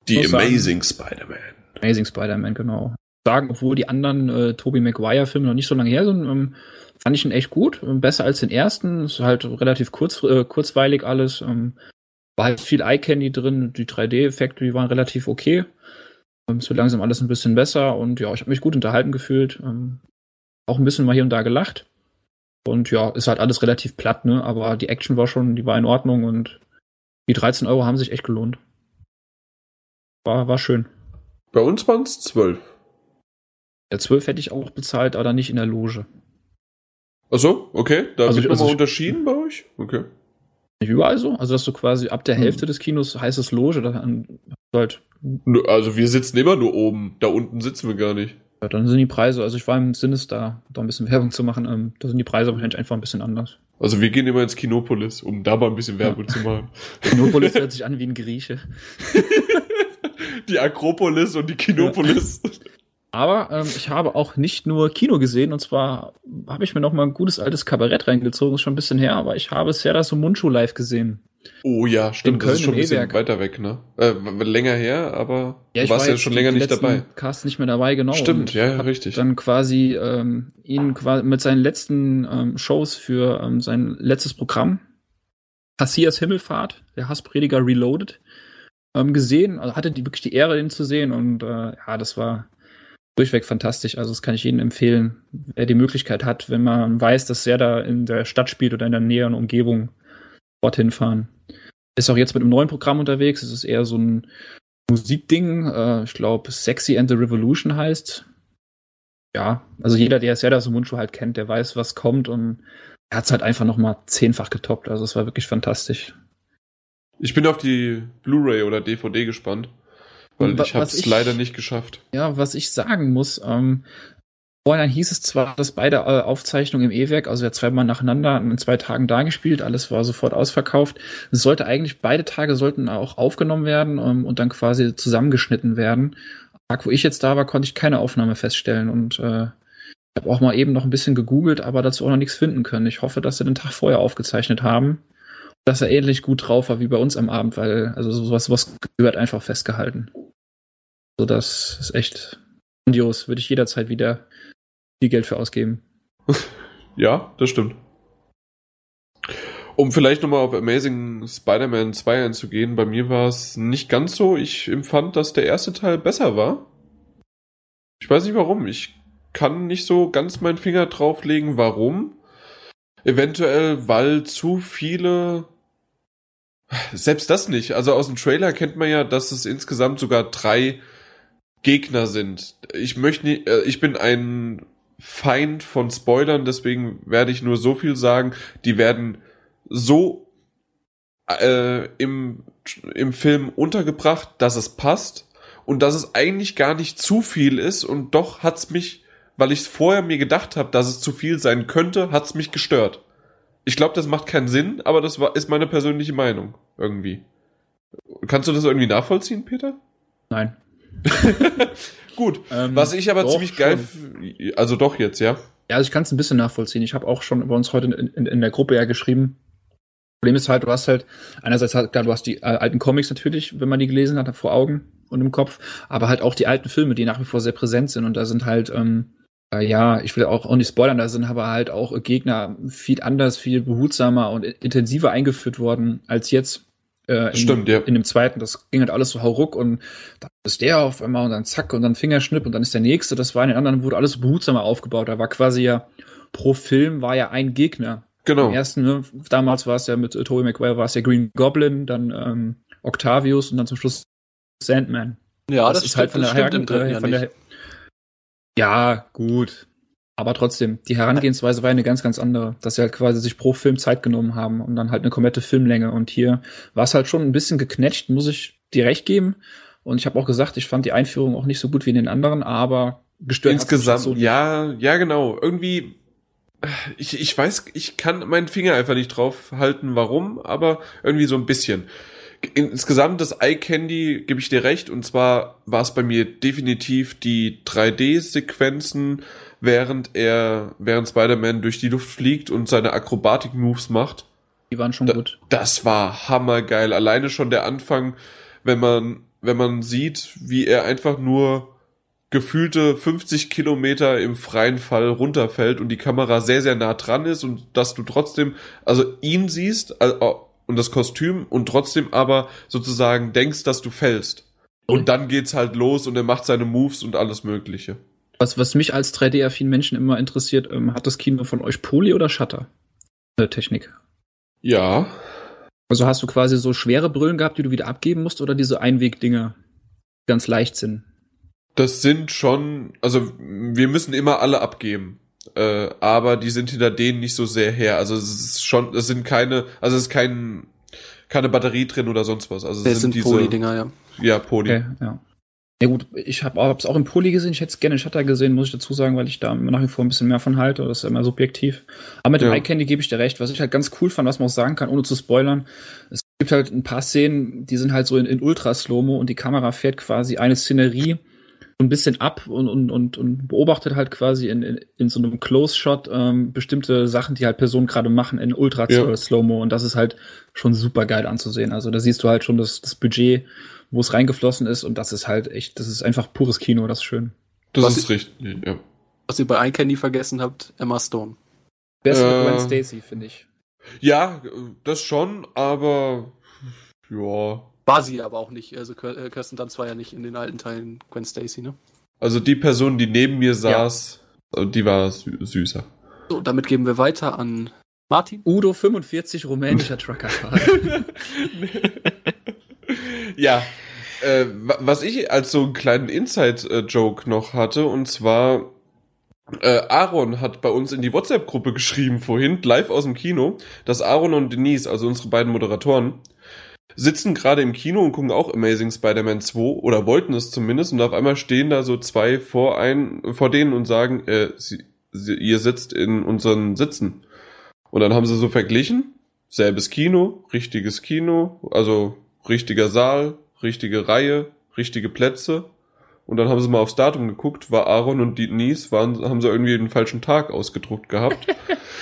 Die Amazing Spider-Man. Amazing Spider-Man, genau. Sagen, obwohl die anderen äh, Tobey Maguire-Filme noch nicht so lange her sind, ähm, fand ich ihn echt gut. Ähm, Besser als den ersten. Ist halt relativ kurz, äh, kurzweilig alles. Ähm, war halt viel Eye-Candy drin. Die 3D-Effekte, die waren relativ okay. Ähm, es wird langsam alles ein bisschen besser und ja, ich habe mich gut unterhalten gefühlt. Ähm, auch ein bisschen mal hier und da gelacht. Und ja, ist halt alles relativ platt, ne? Aber die Action war schon, die war in Ordnung und die 13 Euro haben sich echt gelohnt. War, war schön. Bei uns waren es zwölf. Der 12 hätte ich auch bezahlt, aber nicht in der Loge. Achso, okay. Da Also wird also nochmal unterschieden bei euch? Okay. Nicht überall so? Also, dass du quasi ab der Hm. Hälfte des Kinos heißt es Loge, dann halt, Also wir sitzen immer nur oben. Da unten sitzen wir gar nicht. ja, dann sind die Preise, also ich war im Sinister, da ein bisschen Werbung zu machen, ähm, da sind die Preise wahrscheinlich einfach ein bisschen anders. Also wir gehen immer ins Kinopolis, um da mal ein bisschen Werbung zu machen. Kinopolis hört sich an wie ein Grieche. Die Akropolis und die Kinopolis. Aber ähm, ich habe auch nicht nur Kino gesehen, und zwar habe ich mir noch mal ein gutes altes Kabarett reingezogen, ist schon ein bisschen her, aber ich habe Serda Sumunchu live gesehen. Oh ja, stimmt. In Das ist Köln schon ein bisschen weiter weg, ne? Äh, länger her, aber Ja, du ich warst war ja schon länger nicht dabei. Casts nicht mehr dabei, genau. Stimmt, ja, richtig. Dann quasi ähm, ihn quasi mit seinen letzten ähm, Shows für ähm, sein letztes Programm, Passias Himmelfahrt, der Hassprediger Reloaded, ähm, gesehen. Also hatte die wirklich die Ehre, ihn zu sehen und äh, ja, das war durchweg fantastisch. Also das kann ich jedem empfehlen, wer die Möglichkeit hat, wenn man weiß, dass er da in der Stadt spielt oder in der näheren Umgebung, dorthin fahren. Ist auch jetzt mit einem neuen Programm unterwegs. Es ist eher so ein Musikding. Äh, ich glaube, Sexy and the Revolution heißt. Ja, also jeder, der Serda Sumunchu halt kennt, der weiß, was kommt und er hat es halt einfach noch mal zehnfach getoppt. Also es war wirklich fantastisch. Ich bin auf die Blu-ray oder DVD gespannt, weil ich habe es leider nicht geschafft. Ja, was ich sagen muss, ähm, vorhin hieß es zwar, dass beide äh, Aufzeichnungen im E-Werk, also ja zweimal nacheinander in zwei Tagen dargespielt, alles war sofort ausverkauft. Es sollte eigentlich, beide Tage sollten auch aufgenommen werden ähm, und dann quasi zusammengeschnitten werden. Am Tag, wo ich jetzt da war, konnte ich keine Aufnahme feststellen und äh, ich habe auch mal eben noch ein bisschen gegoogelt, aber dazu auch noch nichts finden können. Ich hoffe, dass sie den Tag vorher aufgezeichnet haben. Dass er ähnlich gut drauf war wie bei uns am Abend, weil also sowas, sowas gehört einfach festgehalten. So, das ist echt grandios. Würde ich jederzeit wieder viel Geld für ausgeben. Ja, das stimmt. Um vielleicht nochmal auf Amazing Spider-Man 2 einzugehen, bei mir war es nicht ganz so. Ich empfand, dass der erste Teil besser war. Ich weiß nicht warum. Ich kann nicht so ganz meinen Finger drauflegen, warum. Eventuell, weil zu viele. Selbst das nicht. Also aus dem Trailer kennt man ja, dass es insgesamt sogar drei Gegner sind. Ich möchte nicht, äh, ich bin ein Feind von Spoilern, deswegen werde ich nur so viel sagen. Die werden so äh, im, im Film untergebracht, dass es passt und dass es eigentlich gar nicht zu viel ist und doch hat's mich, weil ich vorher mir gedacht habe, dass es zu viel sein könnte, hat's mich gestört. Ich glaube, das macht keinen Sinn, aber das war, ist meine persönliche Meinung irgendwie. Kannst du das irgendwie nachvollziehen, Peter? Nein. Gut. Ähm, Was ich aber doch, ziemlich geil, also doch jetzt, ja. Ja, also ich kann es ein bisschen nachvollziehen. Ich habe auch schon bei uns heute in, in, in der Gruppe ja geschrieben. Problem ist halt, du hast halt, einerseits halt, klar, du hast die äh, alten Comics natürlich, wenn man die gelesen hat, vor Augen und im Kopf, aber halt auch die alten Filme, die nach wie vor sehr präsent sind. Und da sind halt, ähm, äh, ja, ich will auch, auch nicht spoilern, da sind aber halt auch Gegner viel anders, viel behutsamer und intensiver eingeführt worden als jetzt. Äh, in, Stimmt, ja. In dem zweiten, das ging halt alles so hauruck und dann ist der auf einmal und dann zack und dann Fingerschnipp und dann ist der nächste. Das war in den anderen, wurde alles behutsamer aufgebaut. Da war quasi ja, pro Film war ja ein Gegner. Genau. Im ersten, ne, damals war es ja mit äh, Tobey Maguire, war es ja Green Goblin, dann ähm, Octavius und dann zum Schluss Sandman. Ja, das, ist stimmt, halt von das der, stimmt im Hergen- dritten äh, ja von nicht. der Ja, gut. Aber trotzdem, die Herangehensweise war eine ganz, ganz andere, dass sie halt quasi sich pro Film Zeit genommen haben und dann halt eine komplette Filmlänge. Und hier war es halt schon ein bisschen geknetscht, muss ich dir recht geben. Und ich habe auch gesagt, ich fand die Einführung auch nicht so gut wie in den anderen, aber gestört Insgesamt, so ja, ja, genau. Irgendwie, ich, ich weiß, ich kann meinen Finger einfach nicht drauf halten, warum, aber irgendwie so ein bisschen. Insgesamt das Eye Candy gebe ich dir recht, und zwar war es bei mir definitiv die 3D-Sequenzen, während er, während Spider-Man durch die Luft fliegt und seine Akrobatik-Moves macht. Die waren schon Da, gut. das war hammergeil. Alleine schon der Anfang, wenn man, wenn man sieht, wie er einfach nur gefühlte 50 Kilometer im freien Fall runterfällt und die Kamera sehr, sehr nah dran ist und dass du trotzdem, also ihn siehst äh, und das Kostüm und trotzdem aber sozusagen denkst, dass du fällst. Und dann geht's halt los und er macht seine Moves und alles Mögliche. Was, was mich als 3D-affinen Menschen immer interessiert, ähm, hat das Kino von euch Poly oder Shutter? Äh, Technik. Ja, Also hast du quasi so schwere Brillen gehabt, die du wieder abgeben musst, oder diese Einwegdinger, die ganz leicht sind? Das sind schon, also wir müssen immer alle abgeben. Äh, aber die sind hinter denen nicht so sehr her. Also es ist schon, es sind keine, also es ist kein, keine Batterie drin oder sonst was. Also es Das sind, sind diese, Poly-Dinger, ja. Ja, Poly. Okay, ja. Ja gut, ich habe es auch im Poly gesehen, ich hätte es gerne in Shutter gesehen, muss ich dazu sagen, weil ich da nach wie vor ein bisschen mehr von halte, das ist ja immer subjektiv. Aber mit dem Ja. Eye Candy gebe ich dir recht, was ich halt ganz cool fand, was man auch sagen kann, ohne zu spoilern. Es gibt halt ein paar Szenen, die sind halt so in, in Ultra-Slow-Mo und die Kamera fährt quasi eine Szenerie ein bisschen ab und, und, und, und beobachtet halt quasi in, in, in so einem Close-Shot ähm, bestimmte Sachen, die halt Personen gerade machen in Ja. Ultra-Slow-Mo und das ist halt schon super geil anzusehen. Also da siehst du halt schon das, das Budget, wo es reingeflossen ist und das ist halt echt, das ist einfach pures Kino, das ist schön. Das Was- ist richtig, ja. Was ihr bei iCandy vergessen habt, Emma Stone. Bessere Äh. Gwen Stacy, finde ich. Ja, das schon, aber ja. War sie aber auch nicht. Also äh, Kirsten Dunst war ja nicht in den alten Teilen Gwen Stacy, ne? Also die Person, die neben mir saß, äh, die war sü süßer. So, damit geben wir weiter an Martin. Udo 45 rumänischer Truckerfahrer. ja, äh, wa- was ich als so einen kleinen Inside-Joke noch hatte, und zwar, äh, Aaron hat bei uns in die WhatsApp-Gruppe geschrieben vorhin, live aus dem Kino, dass Aaron und Denise, also unsere beiden Moderatoren, sitzen gerade im Kino und gucken auch Amazing Spider-Man 2 oder wollten es zumindest und auf einmal stehen da so zwei vor ein, vor denen und sagen, äh, sie, sie, ihr sitzt in unseren Sitzen. Und dann haben sie so verglichen, selbes Kino, richtiges Kino, also richtiger Saal, richtige Reihe, richtige Plätze. Und dann haben sie mal aufs Datum geguckt, war Aaron und Denise, waren, haben sie irgendwie den falschen Tag ausgedruckt gehabt.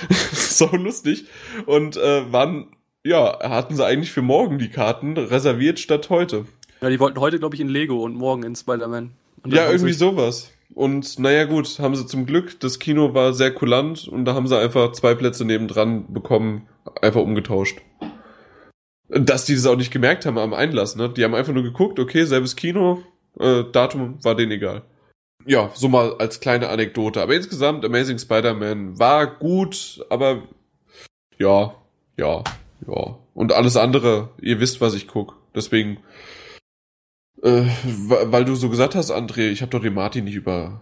so lustig. Und äh, waren, ja, hatten sie eigentlich für morgen die Karten reserviert statt heute. Ja, die wollten heute, glaube ich, in Lego und morgen in Spider-Man. Ja, irgendwie sowas. Und naja gut, haben sie zum Glück, das Kino war sehr kulant und da haben sie einfach zwei Plätze nebendran bekommen, einfach umgetauscht. Dass die das auch nicht gemerkt haben am Einlass, ne? Die haben einfach nur geguckt, okay, selbes Kino, äh, Datum war denen egal. Ja, so mal als kleine Anekdote. Aber insgesamt, Amazing Spider-Man war gut, aber ja, ja, ja. Und alles andere, ihr wisst, was ich guck. Deswegen, äh, weil du so gesagt hast, André, ich habe doch den Martin nicht über,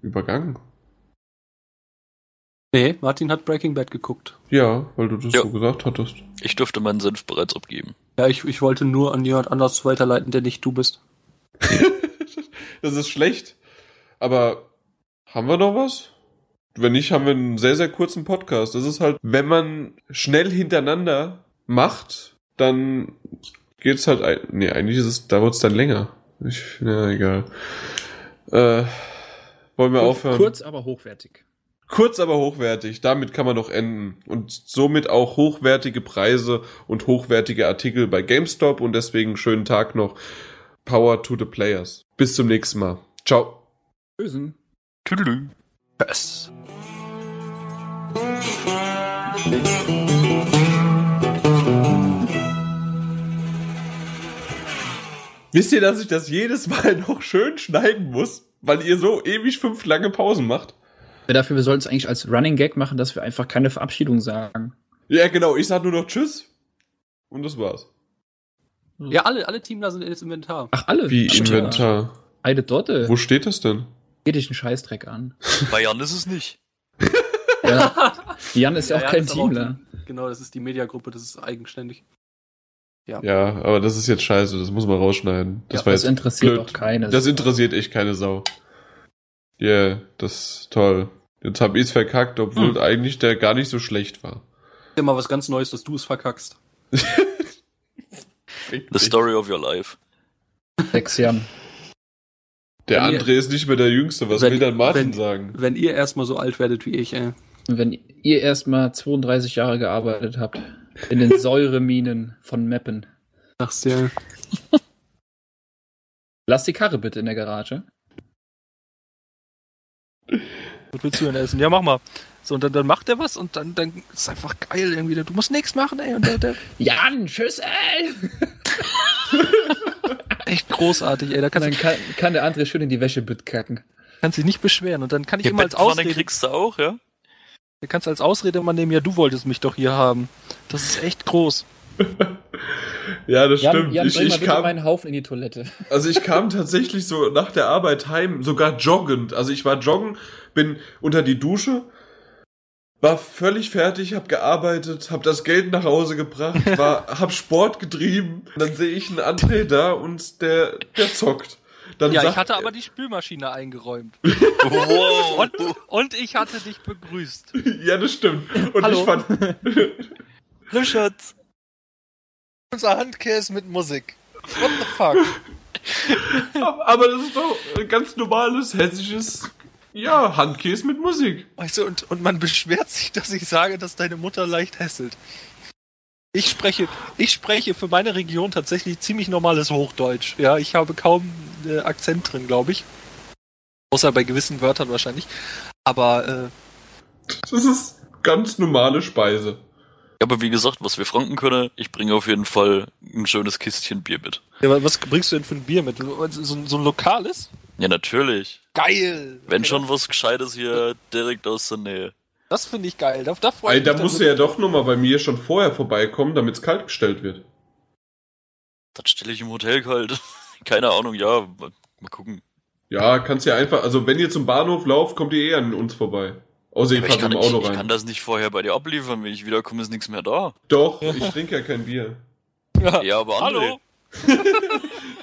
übergangen. Nee, Martin hat Breaking Bad geguckt. Ja, weil du das Ja. so gesagt hattest. Ich dürfte meinen Senf bereits abgeben. Ja, ich, ich wollte nur an jemand anders weiterleiten, der nicht du bist. das ist schlecht. Aber haben wir noch was? Wenn nicht, haben wir einen sehr, sehr kurzen Podcast. Das ist halt, wenn man schnell hintereinander macht, dann geht's halt, ein- nee, eigentlich ist es, da wird's dann länger. Ich, na, egal. Äh, wollen wir aufhören? Kurz, aber hochwertig. Kurz, aber hochwertig. Damit kann man noch enden. Und somit auch hochwertige Preise und hochwertige Artikel bei GameStop. Und deswegen schönen Tag noch. Power to the Players. Bis zum nächsten Mal. Ciao. Bösen. Tüdelü. Yes. Wisst ihr, dass ich das jedes Mal noch schön schneiden muss? Weil ihr so ewig fünf lange Pausen macht? Ja, dafür, wir sollten es eigentlich als Running Gag machen, dass wir einfach keine Verabschiedung sagen. Ja, genau. Ich sag nur noch Tschüss. Und das war's. Ja, alle, alle Teamler sind jetzt Inventar. Ach, alle? Wie Stimmt. Inventar. Eine Dotte. Wo steht das denn? Geht dich einen Scheißdreck an. Bei Jan ist es nicht. Ja. Jan ist ja, auch kein ist aber Teamler. die- Genau, das ist die Mediagruppe, das ist eigenständig. Ja, aber das ist jetzt scheiße, das muss man rausschneiden. Das Ja, war Das jetzt interessiert blöd. doch keinen. Das interessiert echt keine Sau. Ja, yeah, das ist toll. Jetzt hab ich's verkackt, obwohl Hm. eigentlich der gar nicht so schlecht war. Ist ja mal was ganz Neues, dass du es verkackst. The story of your life. Sechs Jahren. Der Wenn ihr- André ist nicht mehr der Jüngste. Was wenn- will dann Martin wenn- sagen? Wenn ihr erstmal so alt werdet wie ich, ey. Und wenn ihr erstmal 32 Jahre gearbeitet habt, in den Säureminen von Meppen, Sagst ja. lasst die Karre bitte in der Garage. Was willst du denn essen? Ja, mach mal. So, und dann, dann macht er was und dann, dann ist es einfach geil irgendwie. Du musst nichts machen, ey. Und der, der Jan, tschüss, ey! echt großartig, ey. Da kannst dann du kann, kann der André schön in die Wäsche kacken. kannst dich nicht beschweren. Und dann kann ich Hier immer als Ausrede, kriegst du auch, ja? Du kannst als Ausrede immer nehmen, ja, du wolltest mich doch hier haben. Das ist echt groß. Ja, das Jan, stimmt. Jan ich, bring mal ich kam, meinen Haufen in die Toilette. also ich kam tatsächlich so nach der Arbeit heim, sogar joggend. Also ich war joggen, bin unter die Dusche, war völlig fertig, hab gearbeitet, hab das Geld nach Hause gebracht, war, hab Sport getrieben. Dann sehe ich einen André da und der, der zockt. Dann Ja, ich hatte er- aber die Spülmaschine eingeräumt. Wow. Und, und ich hatte dich begrüßt. Ja, das stimmt. Und Hallo. ich fand, Richard. Unser Handkäse mit Musik. What the fuck? aber das ist doch ein ganz normales hessisches, ja, Handkäse mit Musik. Weißt du, und, und man beschwert sich, dass ich sage, dass deine Mutter leicht hässelt. Ich spreche, ich spreche für meine Region tatsächlich ziemlich normales Hochdeutsch. Ja, ich habe kaum äh, Akzent drin, glaube ich. Außer bei gewissen Wörtern wahrscheinlich. Aber äh, Das ist ganz normale Speise. Ja, aber wie gesagt, was wir Franken können, ich bringe auf jeden Fall ein schönes Kistchen Bier mit. ja, wa- was bringst du denn für ein Bier mit? So, so ein lokales? Ja, natürlich. Geil! Wenn Okay, schon was Gescheites hier direkt aus der Nähe. Das finde ich geil. Da, da Ey, da mich. musst du ja doch nochmal bei mir schon vorher vorbeikommen, damit es kalt gestellt wird. Das stelle ich im Hotel kalt. Keine Ahnung, ja, mal, mal gucken. Ja, kannst ja einfach, also wenn ihr zum Bahnhof lauft, kommt ihr eh an uns vorbei. Außer ihr fahrt kann, im ich, Auto ich kann rein. das nicht vorher bei dir abliefern. Wenn ich wiederkomme, ist nichts mehr da. Doch, ich trinke ja kein Bier. ja. Ja, aber André. Hallo?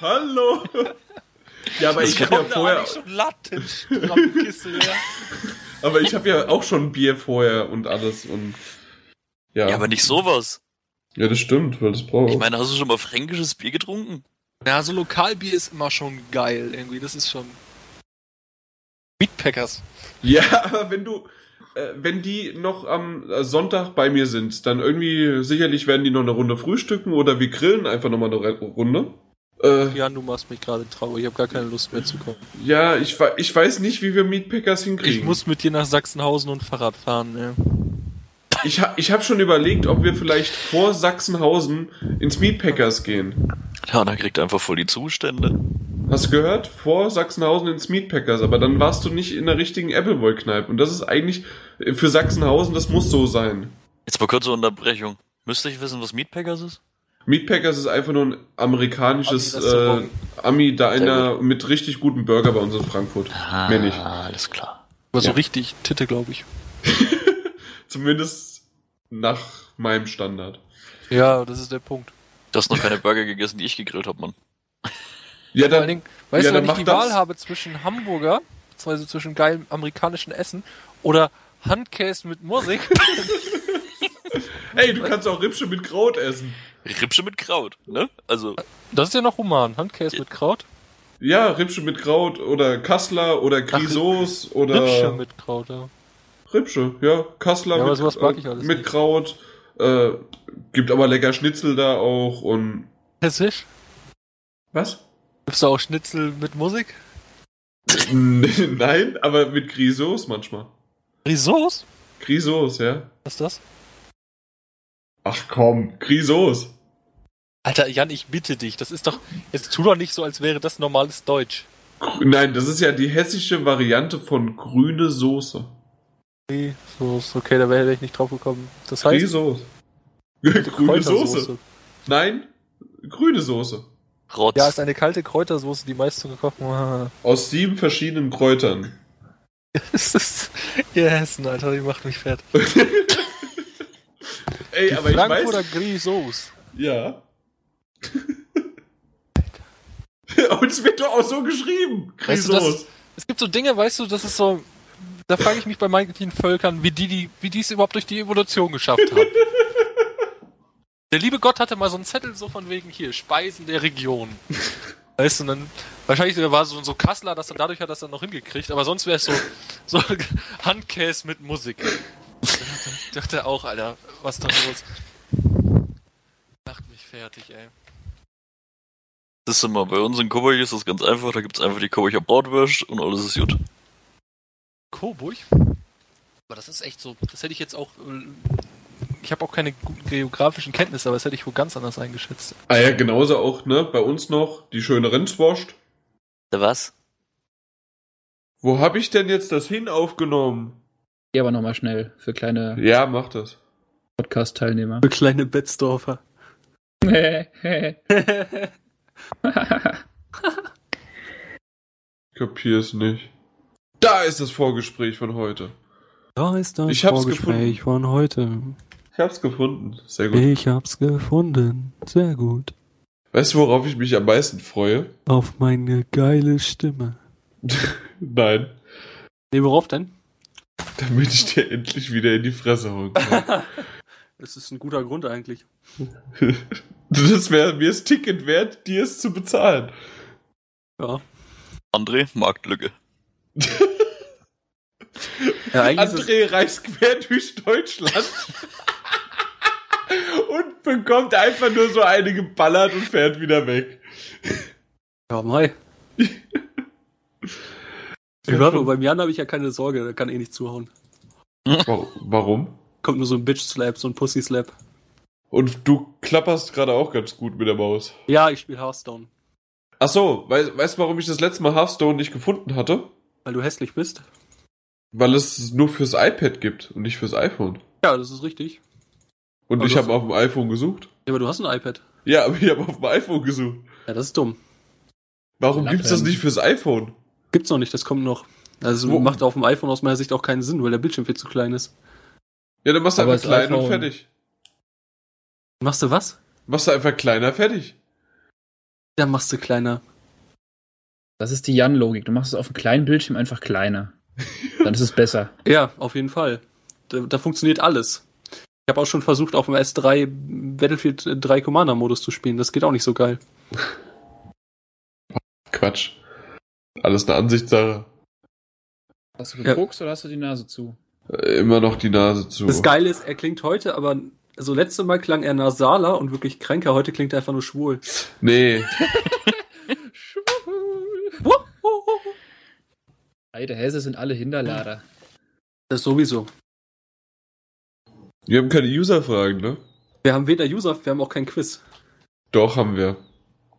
Hallo! Ja, aber Das ich habe ja vorher, Strampkiste leer. aber ich habe ja auch schon Bier vorher und alles und ja. Ja, aber nicht sowas. Ja, das stimmt, weil das braucht. Ich meine, hast du schon mal fränkisches Bier getrunken? Ja, so Lokalbier ist immer schon geil irgendwie. Das ist schon. Meatpackers. Ja, aber wenn du, äh, wenn die noch am äh, Sonntag bei mir sind, dann irgendwie, sicherlich werden die noch eine Runde frühstücken oder wir grillen einfach nochmal eine Runde. Äh, Ja, du machst mich gerade traurig. Ich habe gar keine Lust mehr zu kommen. ja, ich, ich weiß nicht, wie wir Meatpackers hinkriegen. Ich muss mit dir nach Sachsenhausen und Fahrrad fahren. Ja. Ich, ha ich habe schon überlegt, ob wir vielleicht vor Sachsenhausen ins Meatpackers gehen. Ja, da kriegt einfach voll die Zustände. Hast du gehört? Vor Sachsenhausen ins Meatpackers, aber dann warst du nicht in der richtigen Appleboy-Kneipe. Und das ist eigentlich äh, für Sachsenhausen, das muss so sein. Jetzt mal kurze Unterbrechung. Müsste ich wissen, was Meatpackers ist? Meatpackers ist einfach nur ein amerikanisches äh. Ami-Diner mit richtig guten Burger bei uns in Frankfurt. Mehr nicht. Ah, alles klar. Aber so Ja. richtig Titte, glaube ich. Zumindest nach meinem Standard. Ja, das ist der Punkt. Du hast noch keine Burger gegessen, die ich gegrillt habe, Mann. Ja, Vor allen dann, Dingen, weißt ja, du, wenn dann ich die mach Wahl das. habe zwischen Hamburger, beziehungsweise zwischen geilem amerikanischen Essen oder Handkäse mit Musik, ey, du kannst auch Rippsche mit Kraut essen. Rippsche mit Kraut, ne? Also, das ist ja noch human. Handkäse mit Kraut. Ja, Rippsche mit Kraut oder Kassler oder Grisos oder... Rippsche mit Kraut, ja. Rippsche, ja. Kassler Ja, mit, äh, mit. Kraut. Äh, gibt aber lecker Schnitzel da auch und... Hessisch? Was? Gibt's da auch Schnitzel mit Musik? Nein, aber mit Grisos manchmal. Risottos? Grisos, ja. Was ist das? Ach komm, Grisos. Alter, Jan, ich bitte dich. Das ist doch. Jetzt tu doch nicht so, als wäre das normales Deutsch. Nein, das ist ja die hessische Variante von grüne Soße. Ist okay, da wäre ich nicht drauf gekommen. Das heißt. Grisos. grüne. Soße. Nein, grüne Soße. Rotz. Ja, ist eine kalte Kräutersoße, die meist zu gekocht wurde. Aus sieben verschiedenen Kräutern. Das ist, ihr Hessen, Alter, die macht mich fett. Ey, aber ich Frankfurter weiß. Grisauce. Ja. Und es wird doch auch so geschrieben. Weißt du, das- Grisos. Es gibt so Dinge, weißt du, das ist so. Da frage ich mich bei manchen Völkern, wie die, die, wie die es überhaupt durch die Evolution geschafft haben. Der liebe Gott hatte mal so einen Zettel so von wegen hier, Speisen der Region. Weißt du, und dann, wahrscheinlich war so, so Kassler, dass er dadurch hat das dann noch hingekriegt, aber sonst wäre es so, so Handkäse mit Musik. Ich dachte auch, Alter, was da los? Macht mich fertig, ey. Das ist immer, bei uns in Coburg ist das ganz einfach, da gibt's einfach die Coburger Bratwurst und alles ist gut. Coburg? Aber das ist echt so, das hätte ich jetzt auch. äh, Ich habe auch keine geografischen Kenntnisse, aber das hätte ich wohl ganz anders eingeschätzt. Ah ja, genauso auch, ne? Bei uns noch die schöne Rindswurst. Was? Wo habe ich denn jetzt das hin aufgenommen? Hier aber nochmal schnell für kleine Ja, mach das. Podcast-Teilnehmer. Für kleine Betzdorfer. Kapier's nicht. Da ist das Vorgespräch von heute. Da ist das Ich Vorgespräch von heute. Ich hab's gefunden. Sehr gut. Ich hab's gefunden. Sehr gut. Weißt du, worauf ich mich am meisten freue? Auf meine geile Stimme. Nein. Nee, worauf denn? Damit ich dir endlich wieder in die Fresse hauen kann. Das ist ein guter Grund eigentlich. das wäre mir das Ticket wert, dir es zu bezahlen. Ja. André, Marktlücke. Ja André reist quer durch Deutschland und bekommt einfach nur so eine geballert und fährt wieder weg. ja. Ich warte, beim Jan habe ich ja keine Sorge, der kann eh nicht zuhauen. Wa- Warum? Kommt nur so ein Bitch-Slap, so ein Pussy-Slap. Und du klapperst gerade auch ganz gut mit der Maus. Ja, ich spiele Hearthstone. Ach so, weißt du, warum ich das letzte Mal Hearthstone nicht gefunden hatte? Weil du hässlich bist. Weil es nur fürs iPad gibt und nicht fürs iPhone. Ja, das ist richtig. Und Aber ich habe auf dem iPhone gesucht. Ja, aber du hast ein iPad. Ja, aber ich habe auf dem iPhone gesucht. Ja, das ist dumm. Warum Lappen. gibt's das nicht fürs iPhone? Gibt's noch nicht, das kommt noch. Also Wo- macht auf dem iPhone aus meiner Sicht auch keinen Sinn, weil der Bildschirm viel zu klein ist. Ja, dann machst du Aber einfach klein und iPhone- fertig. Machst du was? Machst du einfach kleiner, fertig. Dann machst du kleiner. Das ist die Jan-Logik. Du machst es auf einem kleinen Bildschirm einfach kleiner. Dann ist es besser. Ja, auf jeden Fall. Da, da funktioniert alles. Ich habe auch schon versucht, auf dem S3 Battlefield 3 Commander-Modus zu spielen. Das geht auch nicht so geil. Quatsch. Alles eine Ansichtssache. Hast du Ja. gedruckst oder hast du die Nase zu? Äh, Immer noch die Nase zu. Das Geile ist, er klingt heute, aber so letzte Mal klang er nasaler und wirklich kränker. Heute klingt er einfach nur schwul. Nee, Beide Häse sind alle Hinterlader. Das sowieso. wir haben keine User-Fragen, ne? Wir haben weder User, wir haben auch kein Quiz. Doch, haben wir.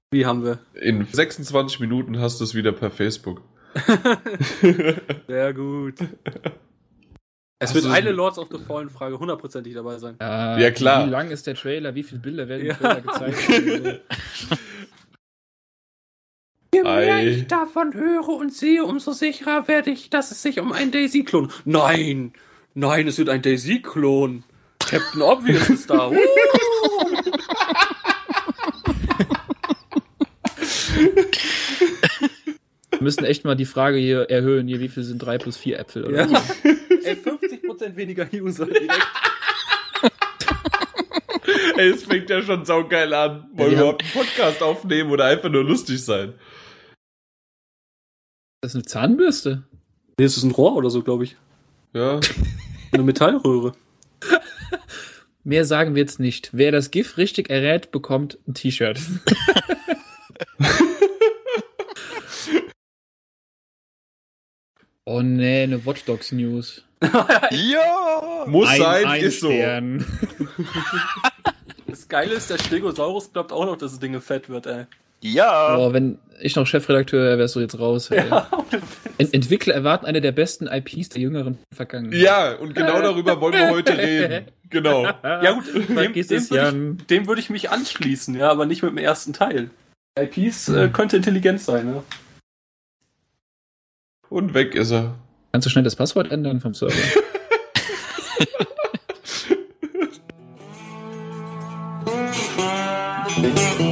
Wie haben wir? In 26 Minuten hast du es wieder per Facebook. Sehr gut. Es Hast wird eine Lords of the Fallen Frage hundertprozentig dabei sein. Ja, Ja, klar. Wie lang ist der Trailer? Wie viele Bilder werden im Ja. Trailer gezeigt? Je mehr ich davon höre und sehe, umso sicherer werde ich, dass es sich um einen Daisy-Klon. Nein! Nein, es wird ein Daisy-Klon. Captain Obvious ist da. Uh. Wir müssen echt mal die Frage hier erhöhen, hier, wie viel sind 3 plus 4 Äpfel? Oder? Ja. Ey, 50% weniger User direkt. Ey, es fängt ja schon saugeil an. Wollen Ja, wir überhaupt einen Podcast aufnehmen oder einfach nur lustig sein? Das ist eine Zahnbürste. Nee, es ist ein Rohr oder so, glaube ich. Ja. Eine Metallröhre. Mehr sagen wir jetzt nicht. Wer das GIF richtig errät, bekommt ein T-Shirt. oh nee, eine Watch Dogs News. Ja! Muss Ein- sein, ein ist so. Stern. Das Geile ist, der Stegosaurus glaubt auch noch, dass das Ding fett wird, ey. Ja. Boah, wenn ich noch Chefredakteur wäre, wärst du jetzt raus. Ja. Ent Entwickler erwarten eine der besten IPs der jüngeren Vergangenheit. Ja, und genau darüber wollen wir heute reden. Genau. Ja gut, dem, dem würde ich, würd ich, mich anschließen, ja, aber nicht mit dem ersten Teil. IPs äh, hm. könnte intelligent sein, ne? Und weg ist er. Kannst du schnell das Passwort ändern vom Server?